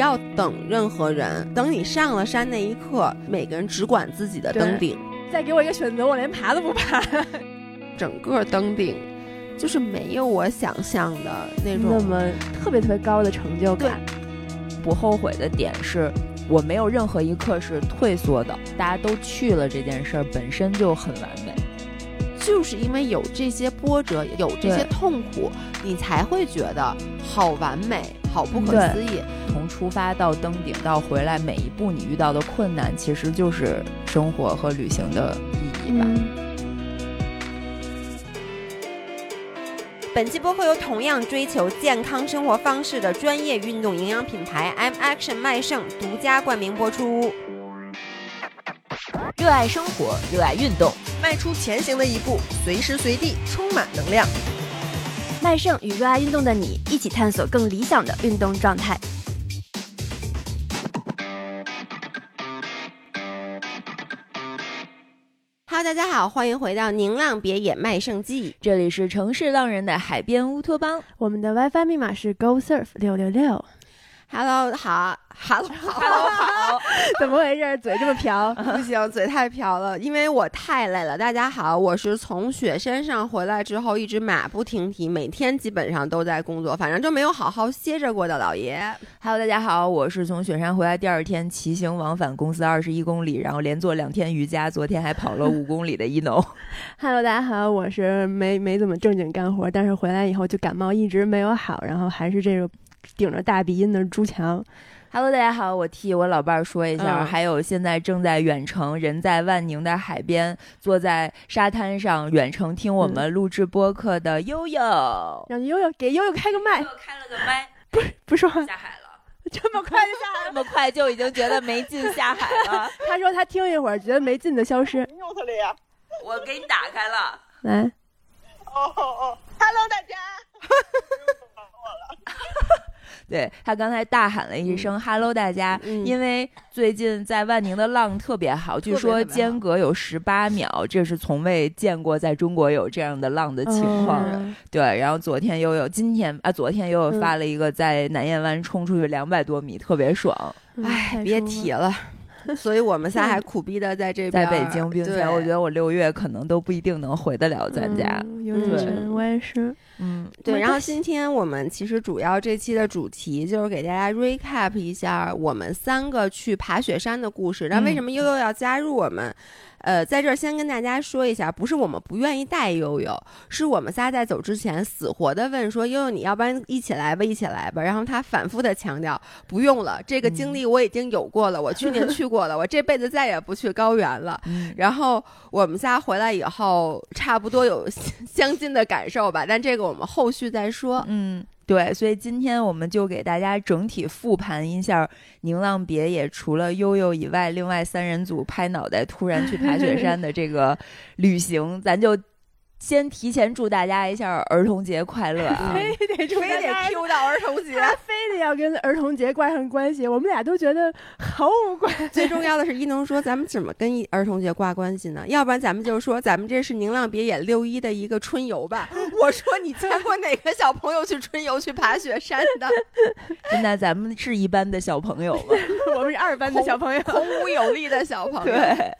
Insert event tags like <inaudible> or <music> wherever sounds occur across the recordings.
要等任何人。等你上了山那一刻，每个人只管自己的登顶。再给我一个选择，我连爬都不爬。整个登顶，就是没有我想象的那种那么特别特别高的成就感。不后悔的点是我没有任何一刻是退缩的，大家都去了，这件事儿本身就很完美。就是因为有这些波折，有这些痛苦，你才会觉得好完美，好不可思议。从出发到登顶到回来，每一步你遇到的困难，其实就是生活和旅行的意义吧。本期播客由同样追求健康生活方式的专业运动营养品牌 M Action 麦盛独家冠名播出。热爱生活，热爱运动，迈出前行的一步，随时随地充满能量。麦盛与热爱运动的你一起探索更理想的运动状态。Hello，大家好，欢迎回到宁浪别野卖圣记，这里是城市浪人的海边乌托邦，我们的 WiFi 密码是 Go Surf 六六六。Hello，好，Hello，好，<laughs> 怎么回事？嘴这么瓢？不行，嘴太瓢了，因为我太累了。大家好，我是从雪山上回来之后一直马不停蹄，每天基本上都在工作，反正就没有好好歇着过的老爷。Hello，大家好，我是从雪山回来第二天骑行往返公司二十一公里，然后连做两天瑜伽，昨天还跑了五公里的一农。<laughs> Hello，大家好，我是没没怎么正经干活，但是回来以后就感冒一直没有好，然后还是这个。顶着大鼻音的朱强，Hello，大家好，我替我老伴儿说一下，还有现在正在远程，人在万宁的海边，坐在沙滩上远程听我们录制播客的悠悠，让悠悠给悠悠开个麦，开了个麦，<laughs> 不不说话，下海了，<laughs> 这么快就下海，<laughs> 这么快就已经觉得没劲下海了。他说他听一会儿觉得没劲的消失，我给你打开了，来，哦哦哦，Hello，大家。对他刚才大喊了一声 “hello，大家”，因为最近在万宁的浪特别好，据说间隔有十八秒，这是从未见过在中国有这样的浪的情况。对，然后昨天又有，今天啊，昨天又有发了一个在南燕湾冲出去两百多米，特别爽。哎，别提了。<laughs> 所以我们仨 <laughs> 还苦逼的在这边，在北京，并且我觉得我六月可能都不一定能回得了咱家。对，我也是。嗯，对。然后今天我们其实主要这期的主题就是给大家 recap 一下我们三个去爬雪山的故事。那为什么悠悠要加入我们？呃，在这儿先跟大家说一下，不是我们不愿意带悠悠，是我们仨在走之前死活的问说悠悠，你要不然一起来吧，一起来吧。然后他反复的强调不用了，这个经历我已经有过了，我去年去过了，我这辈子再也不去高原了。<laughs> 然后我们仨回来以后，差不多有相 <laughs> 近的感受吧，但这个我们后续再说。嗯。对，所以今天我们就给大家整体复盘一下宁浪别野除了悠悠以外，另外三人组拍脑袋突然去爬雪山的这个旅行，咱就。先提前祝大家一下儿童节快乐啊！<laughs> 非得非得 Q 到儿童节，他非得要跟儿童节挂上关系，我们俩都觉得毫无关系。<laughs> 最重要的是一农说，咱们怎么跟儿童节挂关系呢？要不然咱们就说，咱们这是宁浪别野六一的一个春游吧。<laughs> 我说，你见过哪个小朋友去春游去爬雪山的？现在咱们是一班的小朋友吗？我们是二班的小朋友，孔武有力的小朋友。对。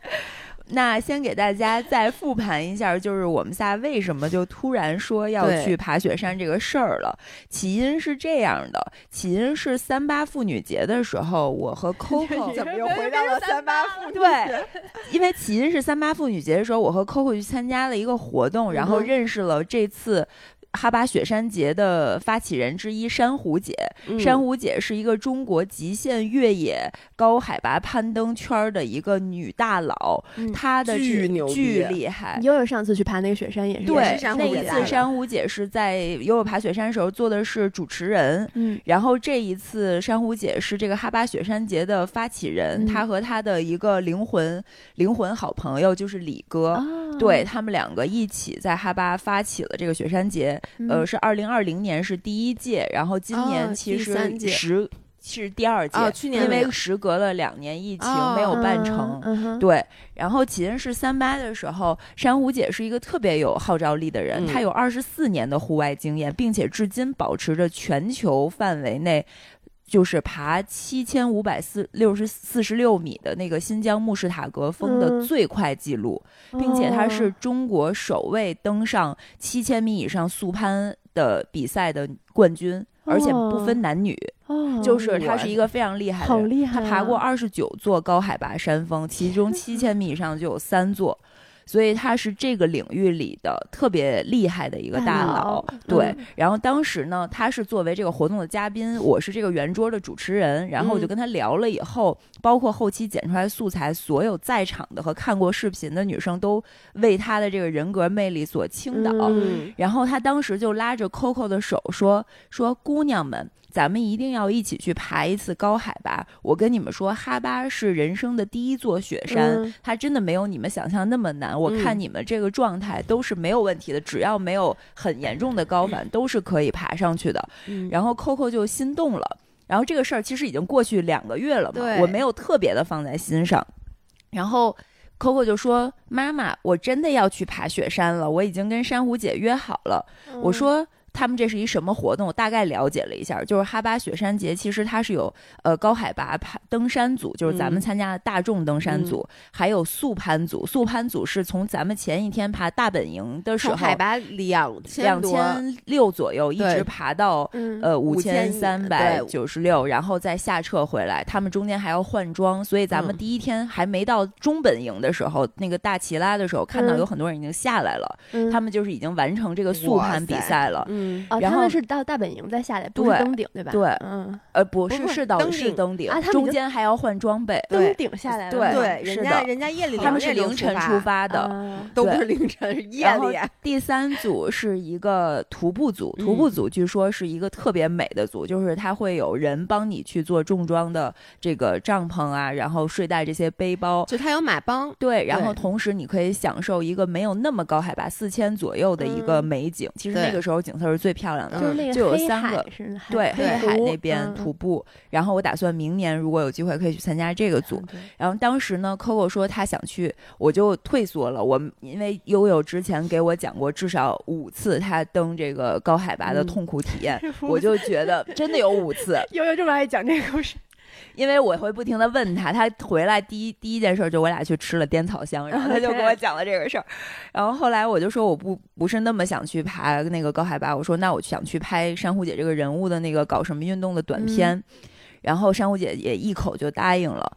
那先给大家再复盘一下，就是我们仨为什么就突然说要去爬雪山这个事儿了。起因是这样的，起因是三八妇女节的时候，我和 <laughs> Coco 怎么又回到了三八妇女？对，因为起因是三八妇女节的时候，我和 Coco 去参加了一个活动，然后认识了这次。哈巴雪山节的发起人之一珊瑚姐，珊瑚姐是一个中国极限越野高海拔攀登圈的一个女大佬，她的巨牛巨厉害。悠悠上次去爬那个雪山也是，对，那一次珊瑚姐是在悠悠爬雪山时候做的是主持人，嗯，然后这一次珊瑚姐是这个哈巴雪山节的发起人，她和她的一个灵魂灵魂好朋友就是李哥，对他们两个一起在哈巴发起了这个雪山节。呃，是二零二零年是第一届，然后今年其实时是第二届，去年因为时隔了两年疫情没有办成。对，然后起因是三八的时候，珊瑚姐是一个特别有号召力的人，她有二十四年的户外经验，并且至今保持着全球范围内。就是爬七千五百四六十四十六米的那个新疆慕士塔格峰的最快记录，并且他是中国首位登上七千米以上速攀的比赛的冠军，而且不分男女。哦，就是他是一个非常厉害的，好厉害！他爬过二十九座高海拔山峰，其中七千米以上就有三座。所以他是这个领域里的特别厉害的一个大佬，对。然后当时呢，他是作为这个活动的嘉宾，我是这个圆桌的主持人。然后我就跟他聊了以后，包括后期剪出来素材，所有在场的和看过视频的女生都为他的这个人格魅力所倾倒。然后他当时就拉着 Coco 的手说：“说姑娘们。”咱们一定要一起去爬一次高海拔。我跟你们说，哈巴是人生的第一座雪山，它真的没有你们想象那么难。我看你们这个状态都是没有问题的，只要没有很严重的高反，都是可以爬上去的。然后 Coco 就心动了。然后这个事儿其实已经过去两个月了嘛，我没有特别的放在心上。然后 Coco 就说：“妈妈，我真的要去爬雪山了，我已经跟珊瑚姐约好了。”我说。他们这是一什么活动？我大概了解了一下，就是哈巴雪山节，其实它是有呃高海拔爬登山组，就是咱们参加的大众登山组，还有速攀组。速攀组是从咱们前一天爬大本营的时候，海拔两两千六左右，一直爬到呃五千三百九十六，然后再下撤回来。他们中间还要换装，所以咱们第一天还没到中本营的时候，那个大旗拉的时候，看到有很多人已经下来了，他们就是已经完成这个速攀比赛了。嗯，哦，他们是到大本营再下来，不是登顶对吧？对，嗯，呃，不是，是到是登顶，中间还要换装备。登顶下来了，对，人家人家夜里他们是凌晨出发的，<laughs> 都不是凌晨，是夜里。第三组是一个徒步组，徒步组据说是一个特别美的组，就是他会有人帮你去做重装的这个帐篷啊，然后睡袋这些背包，就他有马帮。对，然后同时你可以享受一个没有那么高海拔四千左右的一个美景。其实那个时候景色是最漂亮的，就有三个，对黑海那边徒步。然后我打算明年如果有机会可以去参加这个组。然后当时呢，Coco 说他想去，我就退缩了。我因为悠悠之前给我讲过至少五次他登这个高海拔的痛苦体验，<laughs> 我就觉得真的有五次。<laughs> 悠悠这么爱讲这个故事。因为我会不停的问他，他回来第一第一件事就我俩去吃了滇草香，然后他就跟我 <laughs> 讲了这个事儿，然后后来我就说我不不是那么想去爬那个高海拔，我说那我想去拍珊瑚姐这个人物的那个搞什么运动的短片，然后珊瑚姐也一口就答应了，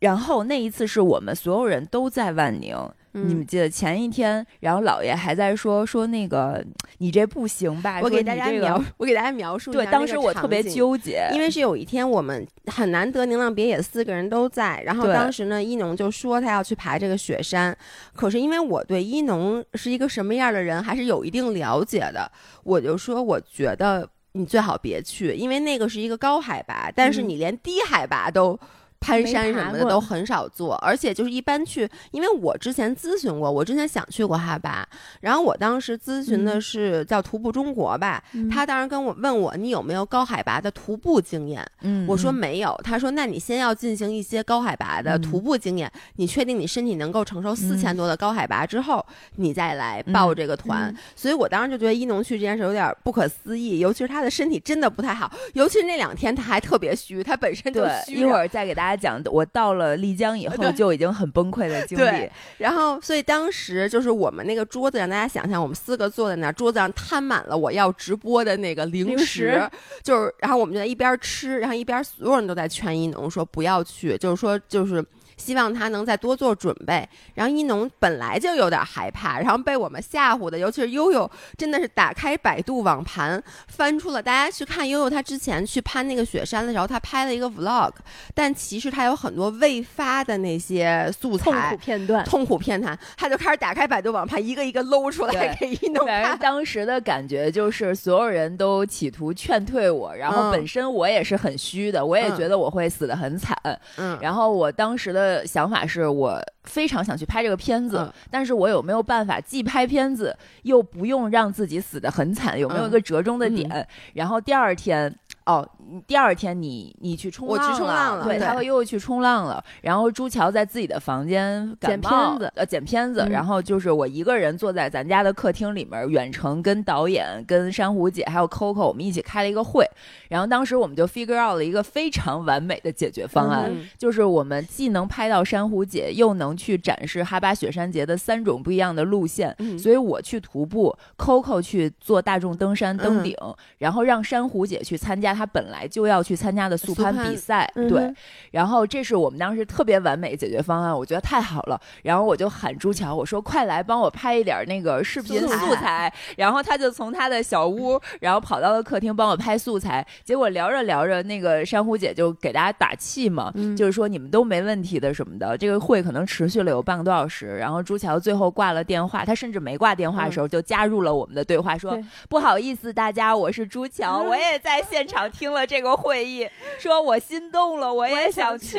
然后那一次是我们所有人都在万宁。你们记得前一天，然后姥爷还在说说那个你这不行吧？我给大家描，我给大家描述一下。对，当时我特别纠结，因为是有一天我们很难得宁浪别野四个人都在，然后当时呢，一农就说他要去爬这个雪山，可是因为我对一农是一个什么样的人还是有一定了解的，我就说我觉得你最好别去，因为那个是一个高海拔，但是你连低海拔都。攀山什么的都很少做，而且就是一般去，因为我之前咨询过，我之前想去过哈巴，然后我当时咨询的是叫徒步中国吧，他当时跟我问我你有没有高海拔的徒步经验，嗯，我说没有，他说那你先要进行一些高海拔的徒步经验，你确定你身体能够承受四千多的高海拔之后，你再来报这个团，所以我当时就觉得一农去这件事有点不可思议，尤其是他的身体真的不太好，尤其是那两天他还特别虚，他本身就虚，一会儿再给大家。讲我到了丽江以后就已经很崩溃的经历，然后所以当时就是我们那个桌子让大家想象，我们四个坐在那儿，桌子上摊满了我要直播的那个零食，就是然后我们就在一边吃，然后一边所有人都在劝一农说不要去，就是说就是。希望他能再多做准备。然后一农本来就有点害怕，然后被我们吓唬的，尤其是悠悠，真的是打开百度网盘，翻出了大家去看悠悠他之前去攀那个雪山的时候，他拍了一个 vlog，但其实他有很多未发的那些素材、痛苦片段、痛苦片段，他就开始打开百度网盘，一个一个搂出来给一农看。当时的感觉就是所有人都企图劝退我，然后本身我也是很虚的，我也觉得我会死的很惨。嗯，然后我当时的。的想法是我非常想去拍这个片子，但是我有没有办法既拍片子又不用让自己死的很惨？有没有一个折中的点？然后第二天哦，第二天你你去冲浪了，对，他会又去冲浪了。然后朱乔在自己的房间剪片子，呃，剪片子。然后就是我一个人坐在咱家的客厅里面，远程跟导演、跟珊瑚姐还有 Coco 我们一起开了一个会。然后当时我们就 figure out 了一个非常完美的解决方案，就是我们既能拍到珊瑚姐，又能去展示哈巴雪山节的三种不一样的路线。所以我去徒步，Coco 去做大众登山登顶，然后让珊瑚姐去参加。他本来就要去参加的速攀比赛，对，然后这是我们当时特别完美解决方案，我觉得太好了。然后我就喊朱乔，我说快来帮我拍一点那个视频素材。然后他就从他的小屋，然后跑到了客厅帮我拍素材。结果聊着聊着，那个珊瑚姐就给大家打气嘛，就是说你们都没问题的什么的。这个会可能持续了有半个多小时。然后朱乔最后挂了电话，他甚至没挂电话的时候就加入了我们的对话，说不好意思大家，我是朱乔，我也在现场。听了这个会议，说我心动了，我也想去。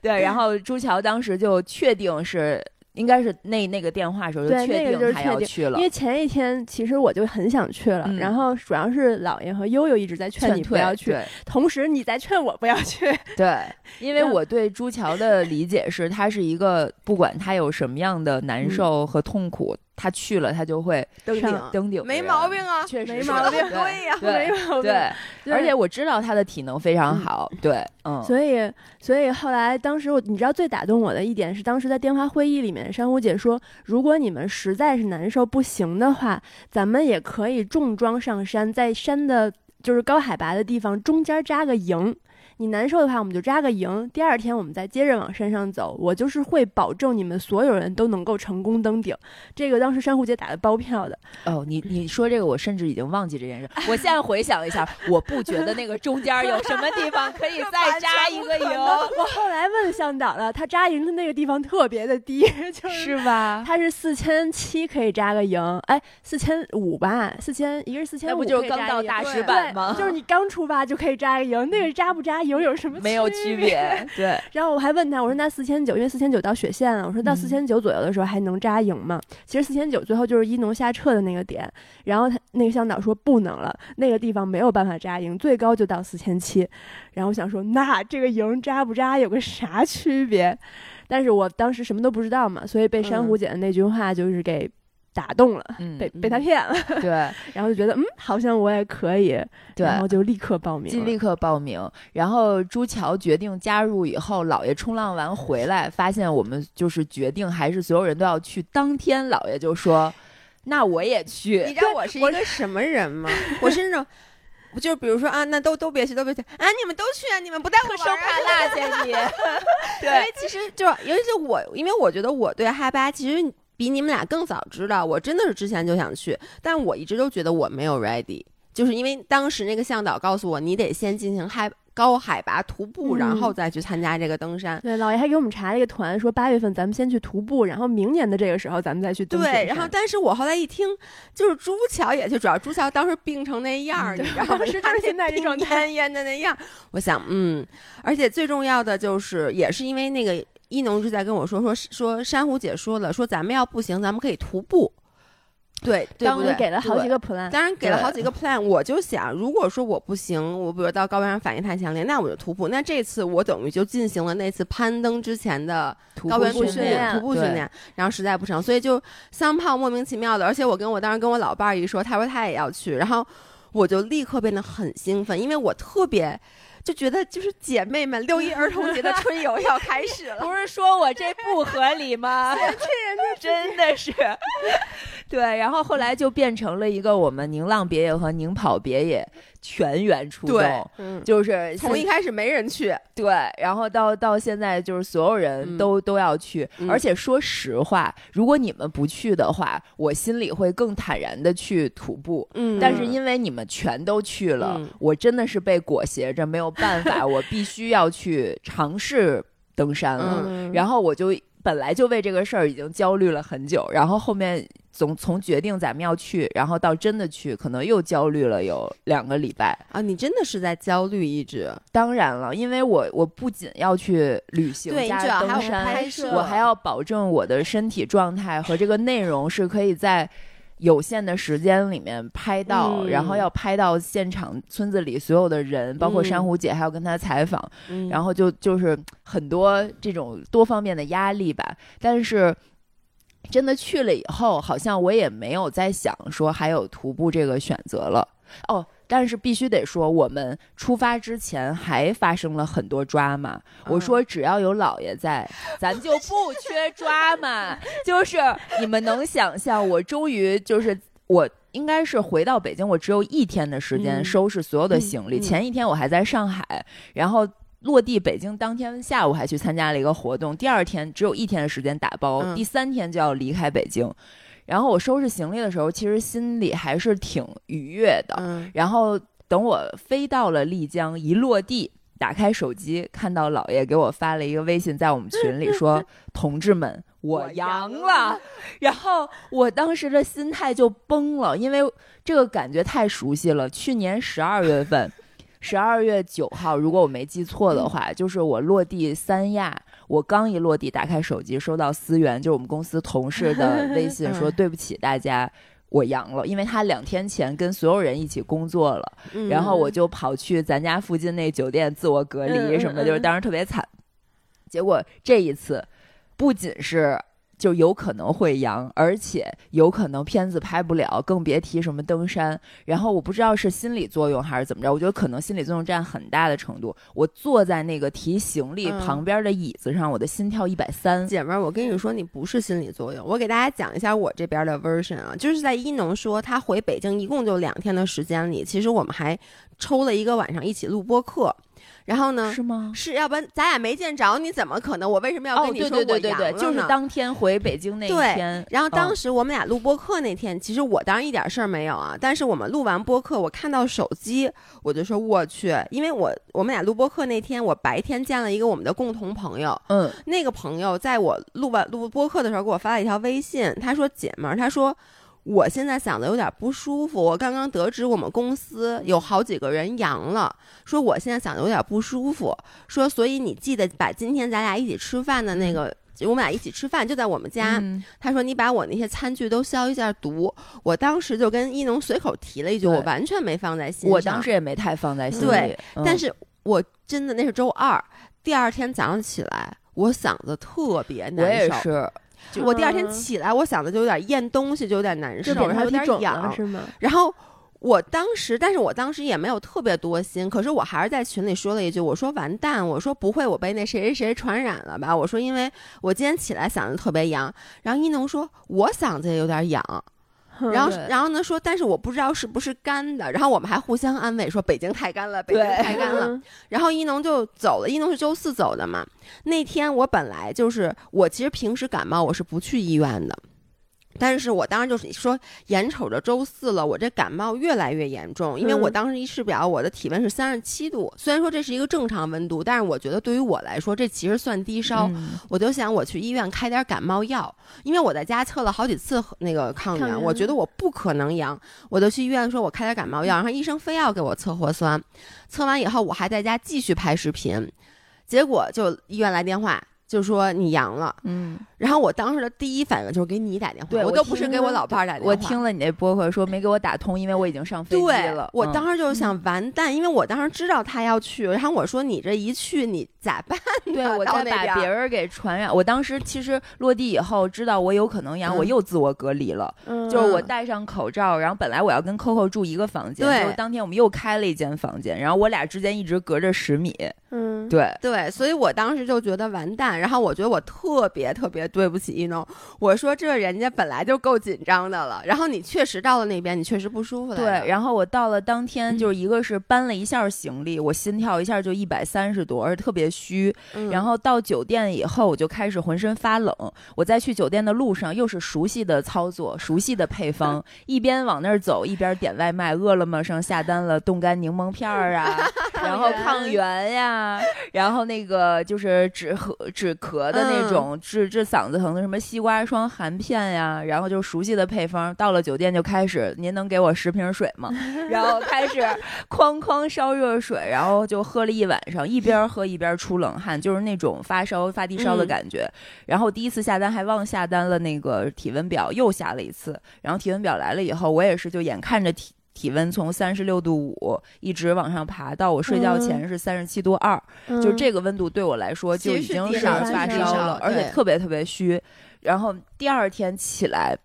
对，然后朱桥当时就确定是，应该是那那个电话时候就确定他要去了。因为前一天其实我就很想去了，然后主要是姥爷和悠悠一直在劝你不要去，同时你在劝我不要去。对，<laughs> 因为我对朱桥的理解是，他是一个不管他有什么样的难受和痛苦。他去了，他就会登顶，登顶没毛病啊，确实没毛病，对呀，没毛病。对，而且我知道他的体能非常好，对，嗯。所以，所以后来，当时我，你知道最打动我的一点是，当时在电话会议里面，珊瑚姐说，如果你们实在是难受不行的话，咱们也可以重装上山，在山的就是高海拔的地方中间扎个营。你难受的话，我们就扎个营。第二天我们再接着往山上走。我就是会保证你们所有人都能够成功登顶。这个当时珊瑚姐打的包票的。哦，你你说这个，我甚至已经忘记这件事。我现在回想一下，我不觉得那个中间有什么地方可以再扎一个营。我后来问向导了，他扎营的那个地方特别的低，<laughs> 就是吧？他是四千七可以扎个营，哎，四千五吧？四千一个是四千五，那不就是刚到大石板吗？就是你刚出发就可以扎个营，那个扎不扎？有有什么没有区别？<laughs> 对。然后我还问他，我说那四千九，因为四千九到雪线了，我说到四千九左右的时候还能扎营吗？其实四千九最后就是一农下撤的那个点。然后他那个向导说不能了，那个地方没有办法扎营，最高就到四千七。然后我想说，那这个营扎不扎有个啥区别？但是我当时什么都不知道嘛，所以被珊瑚姐的那句话就是给。打动了，被被他骗了，对，<laughs> 然后就觉得嗯，好像我也可以，对，然后就立刻报名，就立刻报名。然后朱桥决定加入以后，姥爷冲浪完回来，发现我们就是决定还是所有人都要去。当天姥爷就说：“ <laughs> 那我也去。”你知道我是一个什么人吗？<laughs> 我是那种，就比如说啊，那都都别去，都别去啊！你们都去啊！你们不带我收怕落下你。对，因为其实就尤其是我，因为我觉得我对哈巴其实。比你们俩更早知道，我真的是之前就想去，但我一直都觉得我没有 ready，就是因为当时那个向导告诉我，你得先进行嗨高海拔徒步，然后再去参加这个登山。对，老爷还给我们查了一个团，说八月份咱们先去徒步，然后明年的这个时候咱们再去登。对，然后但是我后来一听，就是朱桥也去，主要朱桥当时病成那样，你知道吗？是 <laughs> 他现在这种奄奄的那样。我想，嗯，而且最重要的就是，也是因为那个。一农是在跟我说说说珊瑚姐说了说咱们要不行咱们可以徒步，对对不对？给了好几个 plan，当然给了好几个 plan。我就想，如果说我不行，我比如到高原上反应太强烈，那我就徒步。那这次我等于就进行了那次攀登之前的高原训练、徒步训练，然后实在不成，所以就三炮莫名其妙的。而且我跟我当时跟我老伴儿一说，他说他也要去，然后我就立刻变得很兴奋，因为我特别。就觉得就是姐妹们，六一儿童节的春游要开始了。<laughs> 不是说我这不合理吗？<laughs> 这人家真的是，<laughs> 对。然后后来就变成了一个我们宁浪别野和宁跑别野。全员出动，就是从一开始没人去，对，然后到到现在就是所有人都都要去，而且说实话，如果你们不去的话，我心里会更坦然的去徒步，嗯，但是因为你们全都去了，我真的是被裹挟着没有办法，<laughs> 我必须要去尝试登山了，然后我就。本来就为这个事儿已经焦虑了很久，然后后面总从决定咱们要去，然后到真的去，可能又焦虑了有两个礼拜啊！你真的是在焦虑一直？当然了，因为我我不仅要去旅行加登山，我还要保证我的身体状态和这个内容是可以在有限的时间里面拍到，然后要拍到现场村子里所有的人，包括珊瑚姐，还要跟她采访，然后就就是很多这种多方面的压力吧。但是真的去了以后，好像我也没有在想说还有徒步这个选择了哦。但是必须得说，我们出发之前还发生了很多抓马。我说只要有姥爷在，咱就不缺抓马。<laughs> 就是你们能想象，我终于就是我应该是回到北京，我只有一天的时间收拾所有的行李。前一天我还在上海，然后落地北京当天下午还去参加了一个活动。第二天只有一天的时间打包，第三天就要离开北京。然后我收拾行李的时候，其实心里还是挺愉悦的。嗯。然后等我飞到了丽江，一落地，打开手机，看到姥爷给我发了一个微信，在我们群里说：<laughs> “同志们，我阳了。”然后我当时的心态就崩了，因为这个感觉太熟悉了。去年十二月份，十二月九号，如果我没记错的话，就是我落地三亚。我刚一落地，打开手机，收到思源，就是我们公司同事的 <laughs> 微信，说对不起大家，我阳了，因为他两天前跟所有人一起工作了，然后我就跑去咱家附近那酒店自我隔离什么的，就是当时特别惨。结果这一次，不仅是。就有可能会阳，而且有可能片子拍不了，更别提什么登山。然后我不知道是心理作用还是怎么着，我觉得可能心理作用占很大的程度。我坐在那个提行李旁边的椅子上，我的心跳一百三。姐妹儿，我跟你说，你不是心理作用。我给大家讲一下我这边的 version 啊，就是在一农说他回北京一共就两天的时间里，其实我们还抽了一个晚上一起录播课。然后呢？是吗？是要不然咱俩没见着，你怎么可能？我为什么要跟你说我阳了就是当天回北京那天。然后当时我们俩录播课那天，其实我当然一点事儿没有啊。但是我们录完播课，我看到手机，我就说我去，因为我我们俩录播课那天，我白天见了一个我们的共同朋友。嗯。那个朋友在我录完录播课的时候，给我发了一条微信，他说：“姐们儿，他说。”我现在嗓子有点不舒服，我刚刚得知我们公司有好几个人阳了，说我现在嗓子有点不舒服，说所以你记得把今天咱俩一起吃饭的那个，我们俩一起吃饭就在我们家。他说你把我那些餐具都消一下毒。我当时就跟一农随口提了一句，我完全没放在心上。我当时也没太放在心里。对，但是我真的那是周二，第二天早上起来，我嗓子特别难受。我也是。我第二天起来，我嗓子就有点咽东西，就有点难受，然后有点痒，是吗？然后我当时，但是我当时也没有特别多心，可是我还是在群里说了一句：“我说完蛋，我说不会，我被那谁谁谁传染了吧？我说因为我今天起来嗓子特别痒。”然后一农说：“我嗓子也有点痒。”然后，然后呢？说，但是我不知道是不是干的。然后我们还互相安慰，说北京太干了，北京太干了。然后一农就走了。一农是周四走的嘛？那天我本来就是，我其实平时感冒我是不去医院的。但是我当时就是说，眼瞅着周四了，我这感冒越来越严重，因为我当时一试表，我的体温是三十七度。虽然说这是一个正常温度，但是我觉得对于我来说，这其实算低烧。我就想我去医院开点感冒药，因为我在家测了好几次那个抗原，我觉得我不可能阳，我就去医院说我开点感冒药，然后医生非要给我测核酸，测完以后我还在家继续拍视频，结果就医院来电话。就说你阳了，嗯，然后我当时的第一反应就是给你打电话，我都不是给我老伴儿打电话。我听了你那播客说没给我打通，因为我已经上飞机了。我当时就想完蛋，因为我当时知道他要去，然后我说你这一去你咋办？对我再把别人给传染。我当时其实落地以后知道我有可能阳，我又自我隔离了，就是我戴上口罩，然后本来我要跟 Coco 住一个房间，对，当天我们又开了一间房间，然后我俩之间一直隔着十米。嗯，对对，所以我当时就觉得完蛋，然后我觉得我特别特别对不起一诺，我说这人家本来就够紧张的了，然后你确实到了那边，你确实不舒服。对，然后我到了当天，就是一个是搬了一下行李，我心跳一下就一百三十多，而且特别虚。然后到酒店以后，我就开始浑身发冷。我在去酒店的路上，又是熟悉的操作，熟悉的配方，<laughs> 一边往那儿走，一边点外卖，饿了么上下单了冻干柠檬片儿啊，<laughs> 然后抗原呀。啊，然后那个就是止咳止咳的那种治治嗓嗓子疼的什么西瓜霜含片呀，然后就熟悉的配方，到了酒店就开始，您能给我十瓶水吗？然后 <laughs> 开始哐哐烧热水，然后就喝了一晚上，一边喝一边出冷汗，就是那种发烧发低烧的感觉。然后第一次下单还忘下单了那个体温表，又下了一次。然后体温表来了以后，我也是就眼看着体体温从三十六度五一直往上爬，到我睡觉前是三十七度二，就这个温度对我来说就已经是发烧了，而且特别特别虚。然后第二天起来。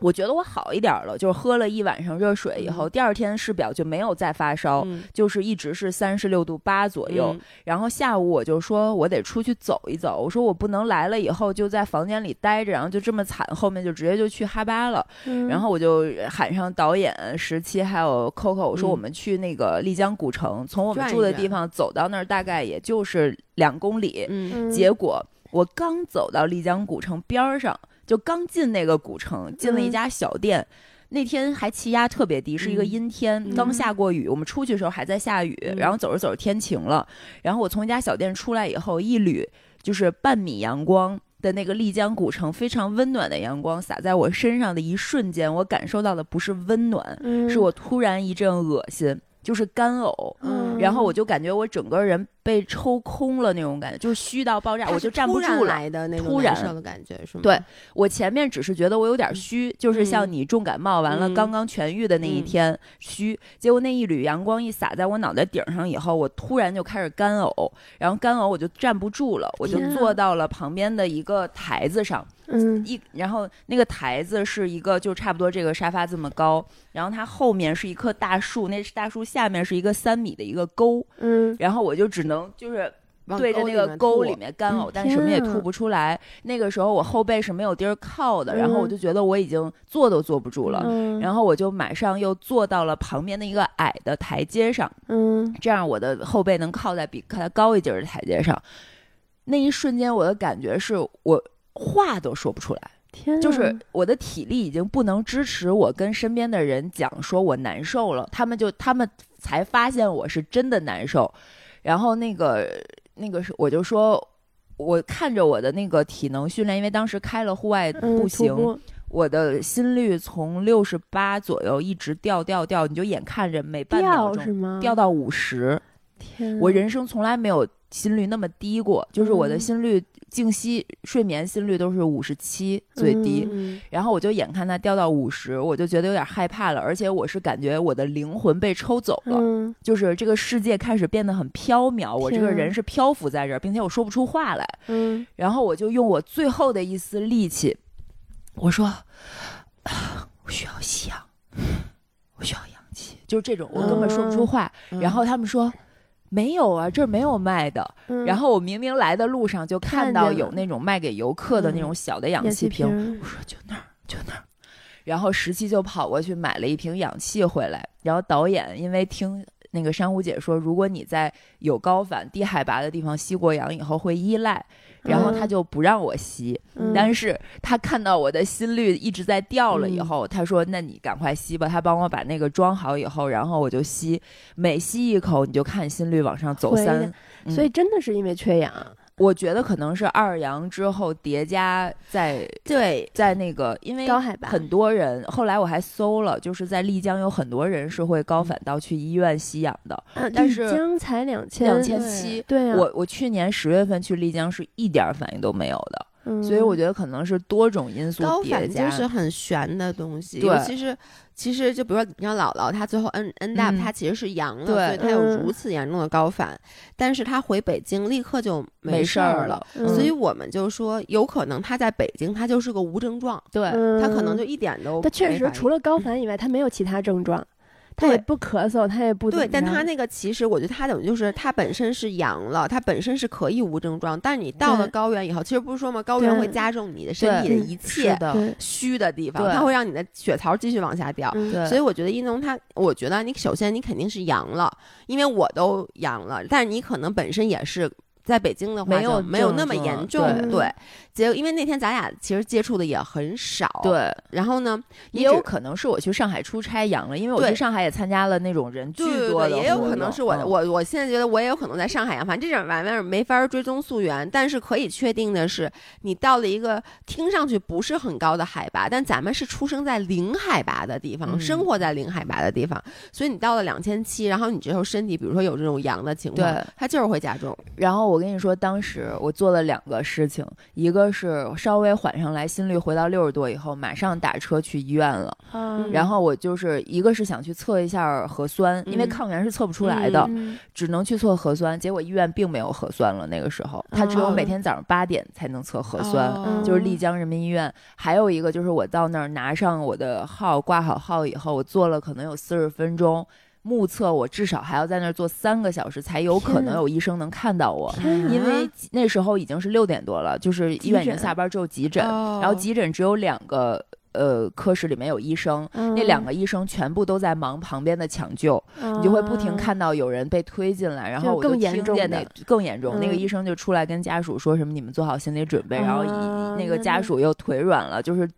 我觉得我好一点了，就是喝了一晚上热水以后，第二天试表就没有再发烧，就是一直是三十六度八左右。然后下午我就说我得出去走一走，我说我不能来了以后就在房间里待着，然后就这么惨，后面就直接就去哈巴了。然后我就喊上导演十七还有 Coco，我说我们去那个丽江古城，从我们住的地方走到那儿大概也就是两公里。结果我刚走到丽江古城边儿上。就刚进那个古城，进了一家小店。那天还气压特别低，是一个阴天，刚下过雨。我们出去的时候还在下雨，然后走着走着天晴了。然后我从一家小店出来以后，一缕就是半米阳光的那个丽江古城，非常温暖的阳光洒在我身上的一瞬间，我感受到的不是温暖，是我突然一阵恶心。就是干呕，然后我就感觉我整个人被抽空了那种感觉，就是虚到爆炸，我就站不住了。来的那种突然的感觉是吗？对我前面只是觉得我有点虚，就是像你重感冒完了刚刚痊愈的那一天虚，结果那一缕阳光一洒在我脑袋顶上以后，我突然就开始干呕，然后干呕我就站不住了，我就坐到了旁边的一个台子上。嗯，一然后那个台子是一个就差不多这个沙发这么高，然后它后面是一棵大树，那大树下面是一个三米的一个沟，嗯，然后我就只能就是对着那个沟里面干呕，但什么也吐不出来。那个时候我后背是没有地儿靠的，然后我就觉得我已经坐都坐不住了，然后我就马上又坐到了旁边的一个矮的台阶上，嗯，这样我的后背能靠在比它高一截的台阶上。那一瞬间我的感觉是我。话都说不出来，天，就是我的体力已经不能支持我跟身边的人讲说我难受了，他们就他们才发现我是真的难受，然后那个那个是我就说，我看着我的那个体能训练，因为当时开了户外步行，我的心率从六十八左右一直掉掉掉，你就眼看着每半秒钟掉到五十，天，我人生从来没有心率那么低过，就是我的心率。静息睡眠心率都是五十七最低，然后我就眼看它掉到五十，我就觉得有点害怕了，而且我是感觉我的灵魂被抽走了，就是这个世界开始变得很飘渺，我这个人是漂浮在这儿，并且我说不出话来。嗯，然后我就用我最后的一丝力气，我说：“我需要吸氧，我需要氧气。”就是这种，我根本说不出话。然后他们说。没有啊，这儿没有卖的。然后我明明来的路上就看到有那种卖给游客的那种小的氧气瓶，我说就那儿，就那儿。然后十七就跑过去买了一瓶氧气回来。然后导演因为听那个珊瑚姐说，如果你在有高反、低海拔的地方吸过氧以后会依赖。然后他就不让我吸，但是他看到我的心率一直在掉了以后，他说：“那你赶快吸吧。”他帮我把那个装好以后，然后我就吸，每吸一口你就看心率往上走三，所以真的是因为缺氧。我觉得可能是二阳之后叠加在对，在那个因为高海拔，很多人后来我还搜了，就是在丽江有很多人是会高反到去医院吸氧的。但是丽江才两千两千七，对我我去年十月份去丽江是一点反应都没有的。所以我觉得可能是多种因素叠加，就是很悬的东西。尤其是其实就比如说，你像姥姥，她最后 N N up，她其实是阳了，所以她有如此严重的高反，但是她回北京立刻就没事儿了。所以我们就说，有可能她在北京，她就是个无症状，对她可能就一点都。她确实除了高反以外，她没有其他症状。他也不咳嗽，他也不对，但他那个其实我觉得他等于就是他本身是阳了，他本身是可以无症状，但是你到了高原以后，其实不是说嘛，高原会加重你的身体的一切虚的地方，它会让你的血槽继续往下掉。所以我觉得一农他，我觉得你首先你肯定是阳了，因为我都阳了，但是你可能本身也是。在北京的话没有没有那么严重，对对。结果因为那天咱俩其实接触的也很少，。对，然后呢，也有可能是我去上海出差阳了，因为我去上海也参加了那种人巨多的对，也有可能是我、动嗯。我我现在觉得我也有可能在上海阳，反正这种玩意儿没法追踪溯源，但是可以确定的是，你到了一个听上去不是很高的海拔，但咱们是出生在零海拔的地方，嗯。生活在零海拔的地方，所以你到了两千七，然后你这时候身体比如说有这种阳的情况，对。它就是会加重。然后我跟你说，当时我做了两个事情，一个是稍微缓上来，心率回到六十多以后，马上打车去医院了。嗯然后我就是一个是想去测一下核酸，因为嗯抗原是测不出来的，嗯只能去测核酸。结果医院并没有核酸了，那个时候他只有哦每天早上八点才能测核酸。哦就是丽江人民医院，还有一个就是我到那儿拿上我的号，挂好号以后，我坐了可能有四十分钟，目测我至少还要在那儿坐三个小时，才有可能有医生能看到我。因为那时候已经是六点多了，就是医院已经下班，只有急诊，哦然后急诊只有两个呃科室里面有医生，那那两个医生全部都在忙旁边的抢救，你就会不停看到有人被推进来，然后我就就更严听见重的那更严重，那个嗯医生就出来跟家属说什么你们做好心理准备，然后那个家属又腿软了，就是那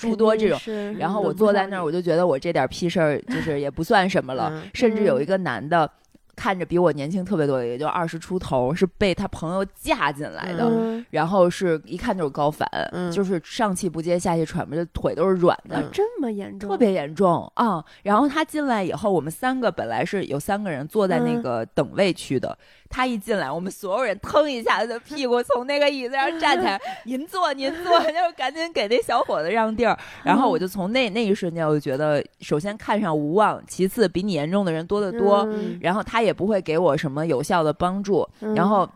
诸多这种种然后我坐在那儿，我就觉得我这点屁事儿就是也不算什么了，嗯甚至有一个男的。看着比我年轻特别多，也就二十出头，是被他朋友架进来的，嗯然后是一看就是高反，嗯就是上气不接下气喘不，就腿都是软的，嗯这么严重，特别严重啊、然后他进来以后，我们三个本来是有三个人坐在那嗯个等位区的，他一进来，我们所有人腾一下子屁股从那个椅子上站起来，<laughs> 您坐您坐，就赶紧给那小伙子让地儿。然后我就从那那一瞬间，我就觉得，首先看上无望，其次比你严重的人多得多，嗯然后他也不会给我什么有效的帮助，嗯然后。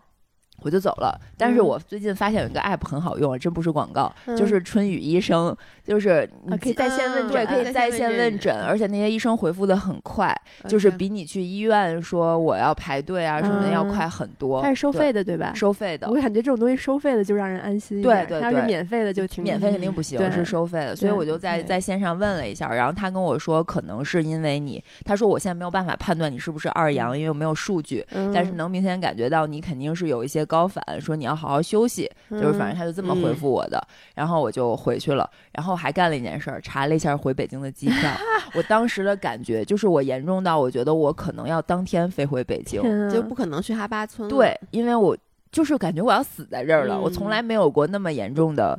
我就走了，但是嗯我最近发现有一个 app 很好用，真不是广告，嗯就是春雨医生，就是你啊可以在线问诊，可以在线问诊，而且那些医生回复的很快，就是比你去医院说我要排队啊什么的要嗯快很多。它是收费的对吧？收费的我，感觉这种东西收费的就让人安心一对点，对对它要是免费的就挺免费肯定不行，对是收费的，所以我就在在线上问了一下，然后他跟我说，可能是因为你，他说我现在没有办法判断你是不是二阳，因为我没有数据，嗯但是能明显感觉到你肯定是有一些高反，说你要好好休息，就是反正他就这么回复我的，然后我就回去了，然后还干了一件事儿，查了一下回北京的机票，<laughs> 我当时的感觉就是我严重到我觉得我可能要当天飞回北京，就不可能去哈巴村。对，因为我就是感觉我要死在这儿了，嗯。我从来没有过那么严重的，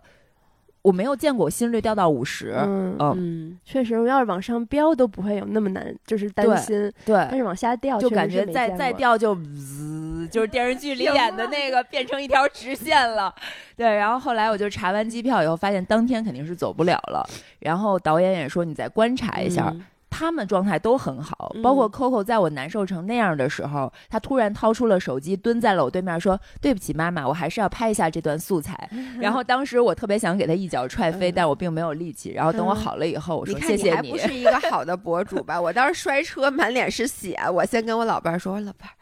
我没有见过心率掉到五十，嗯嗯，嗯，确实，要是往上飙都不会有那么难，就是担心对心，但。是往下掉，就感觉再，再掉就滋，就是电视剧里演的那个变成一条直线了。对，然后后来我就查完机票以后，发现当天肯定是走不了了。然后导演也说你再观察一下，嗯他们状态都很好，包括嗯 Coco 在我难受成那样的时候，他突然掏出了手机，蹲在了我对面说：“对不起，妈妈，我还是要拍一下这段素材。”然后当时我特别想给他一脚踹飞，嗯但我并没有力气。然后等我嗯好了以后，我说：“谢谢你还不是一个好的博主吧？<laughs> 我当时摔车满脸是血，我先跟我老伴儿说，我老伴儿，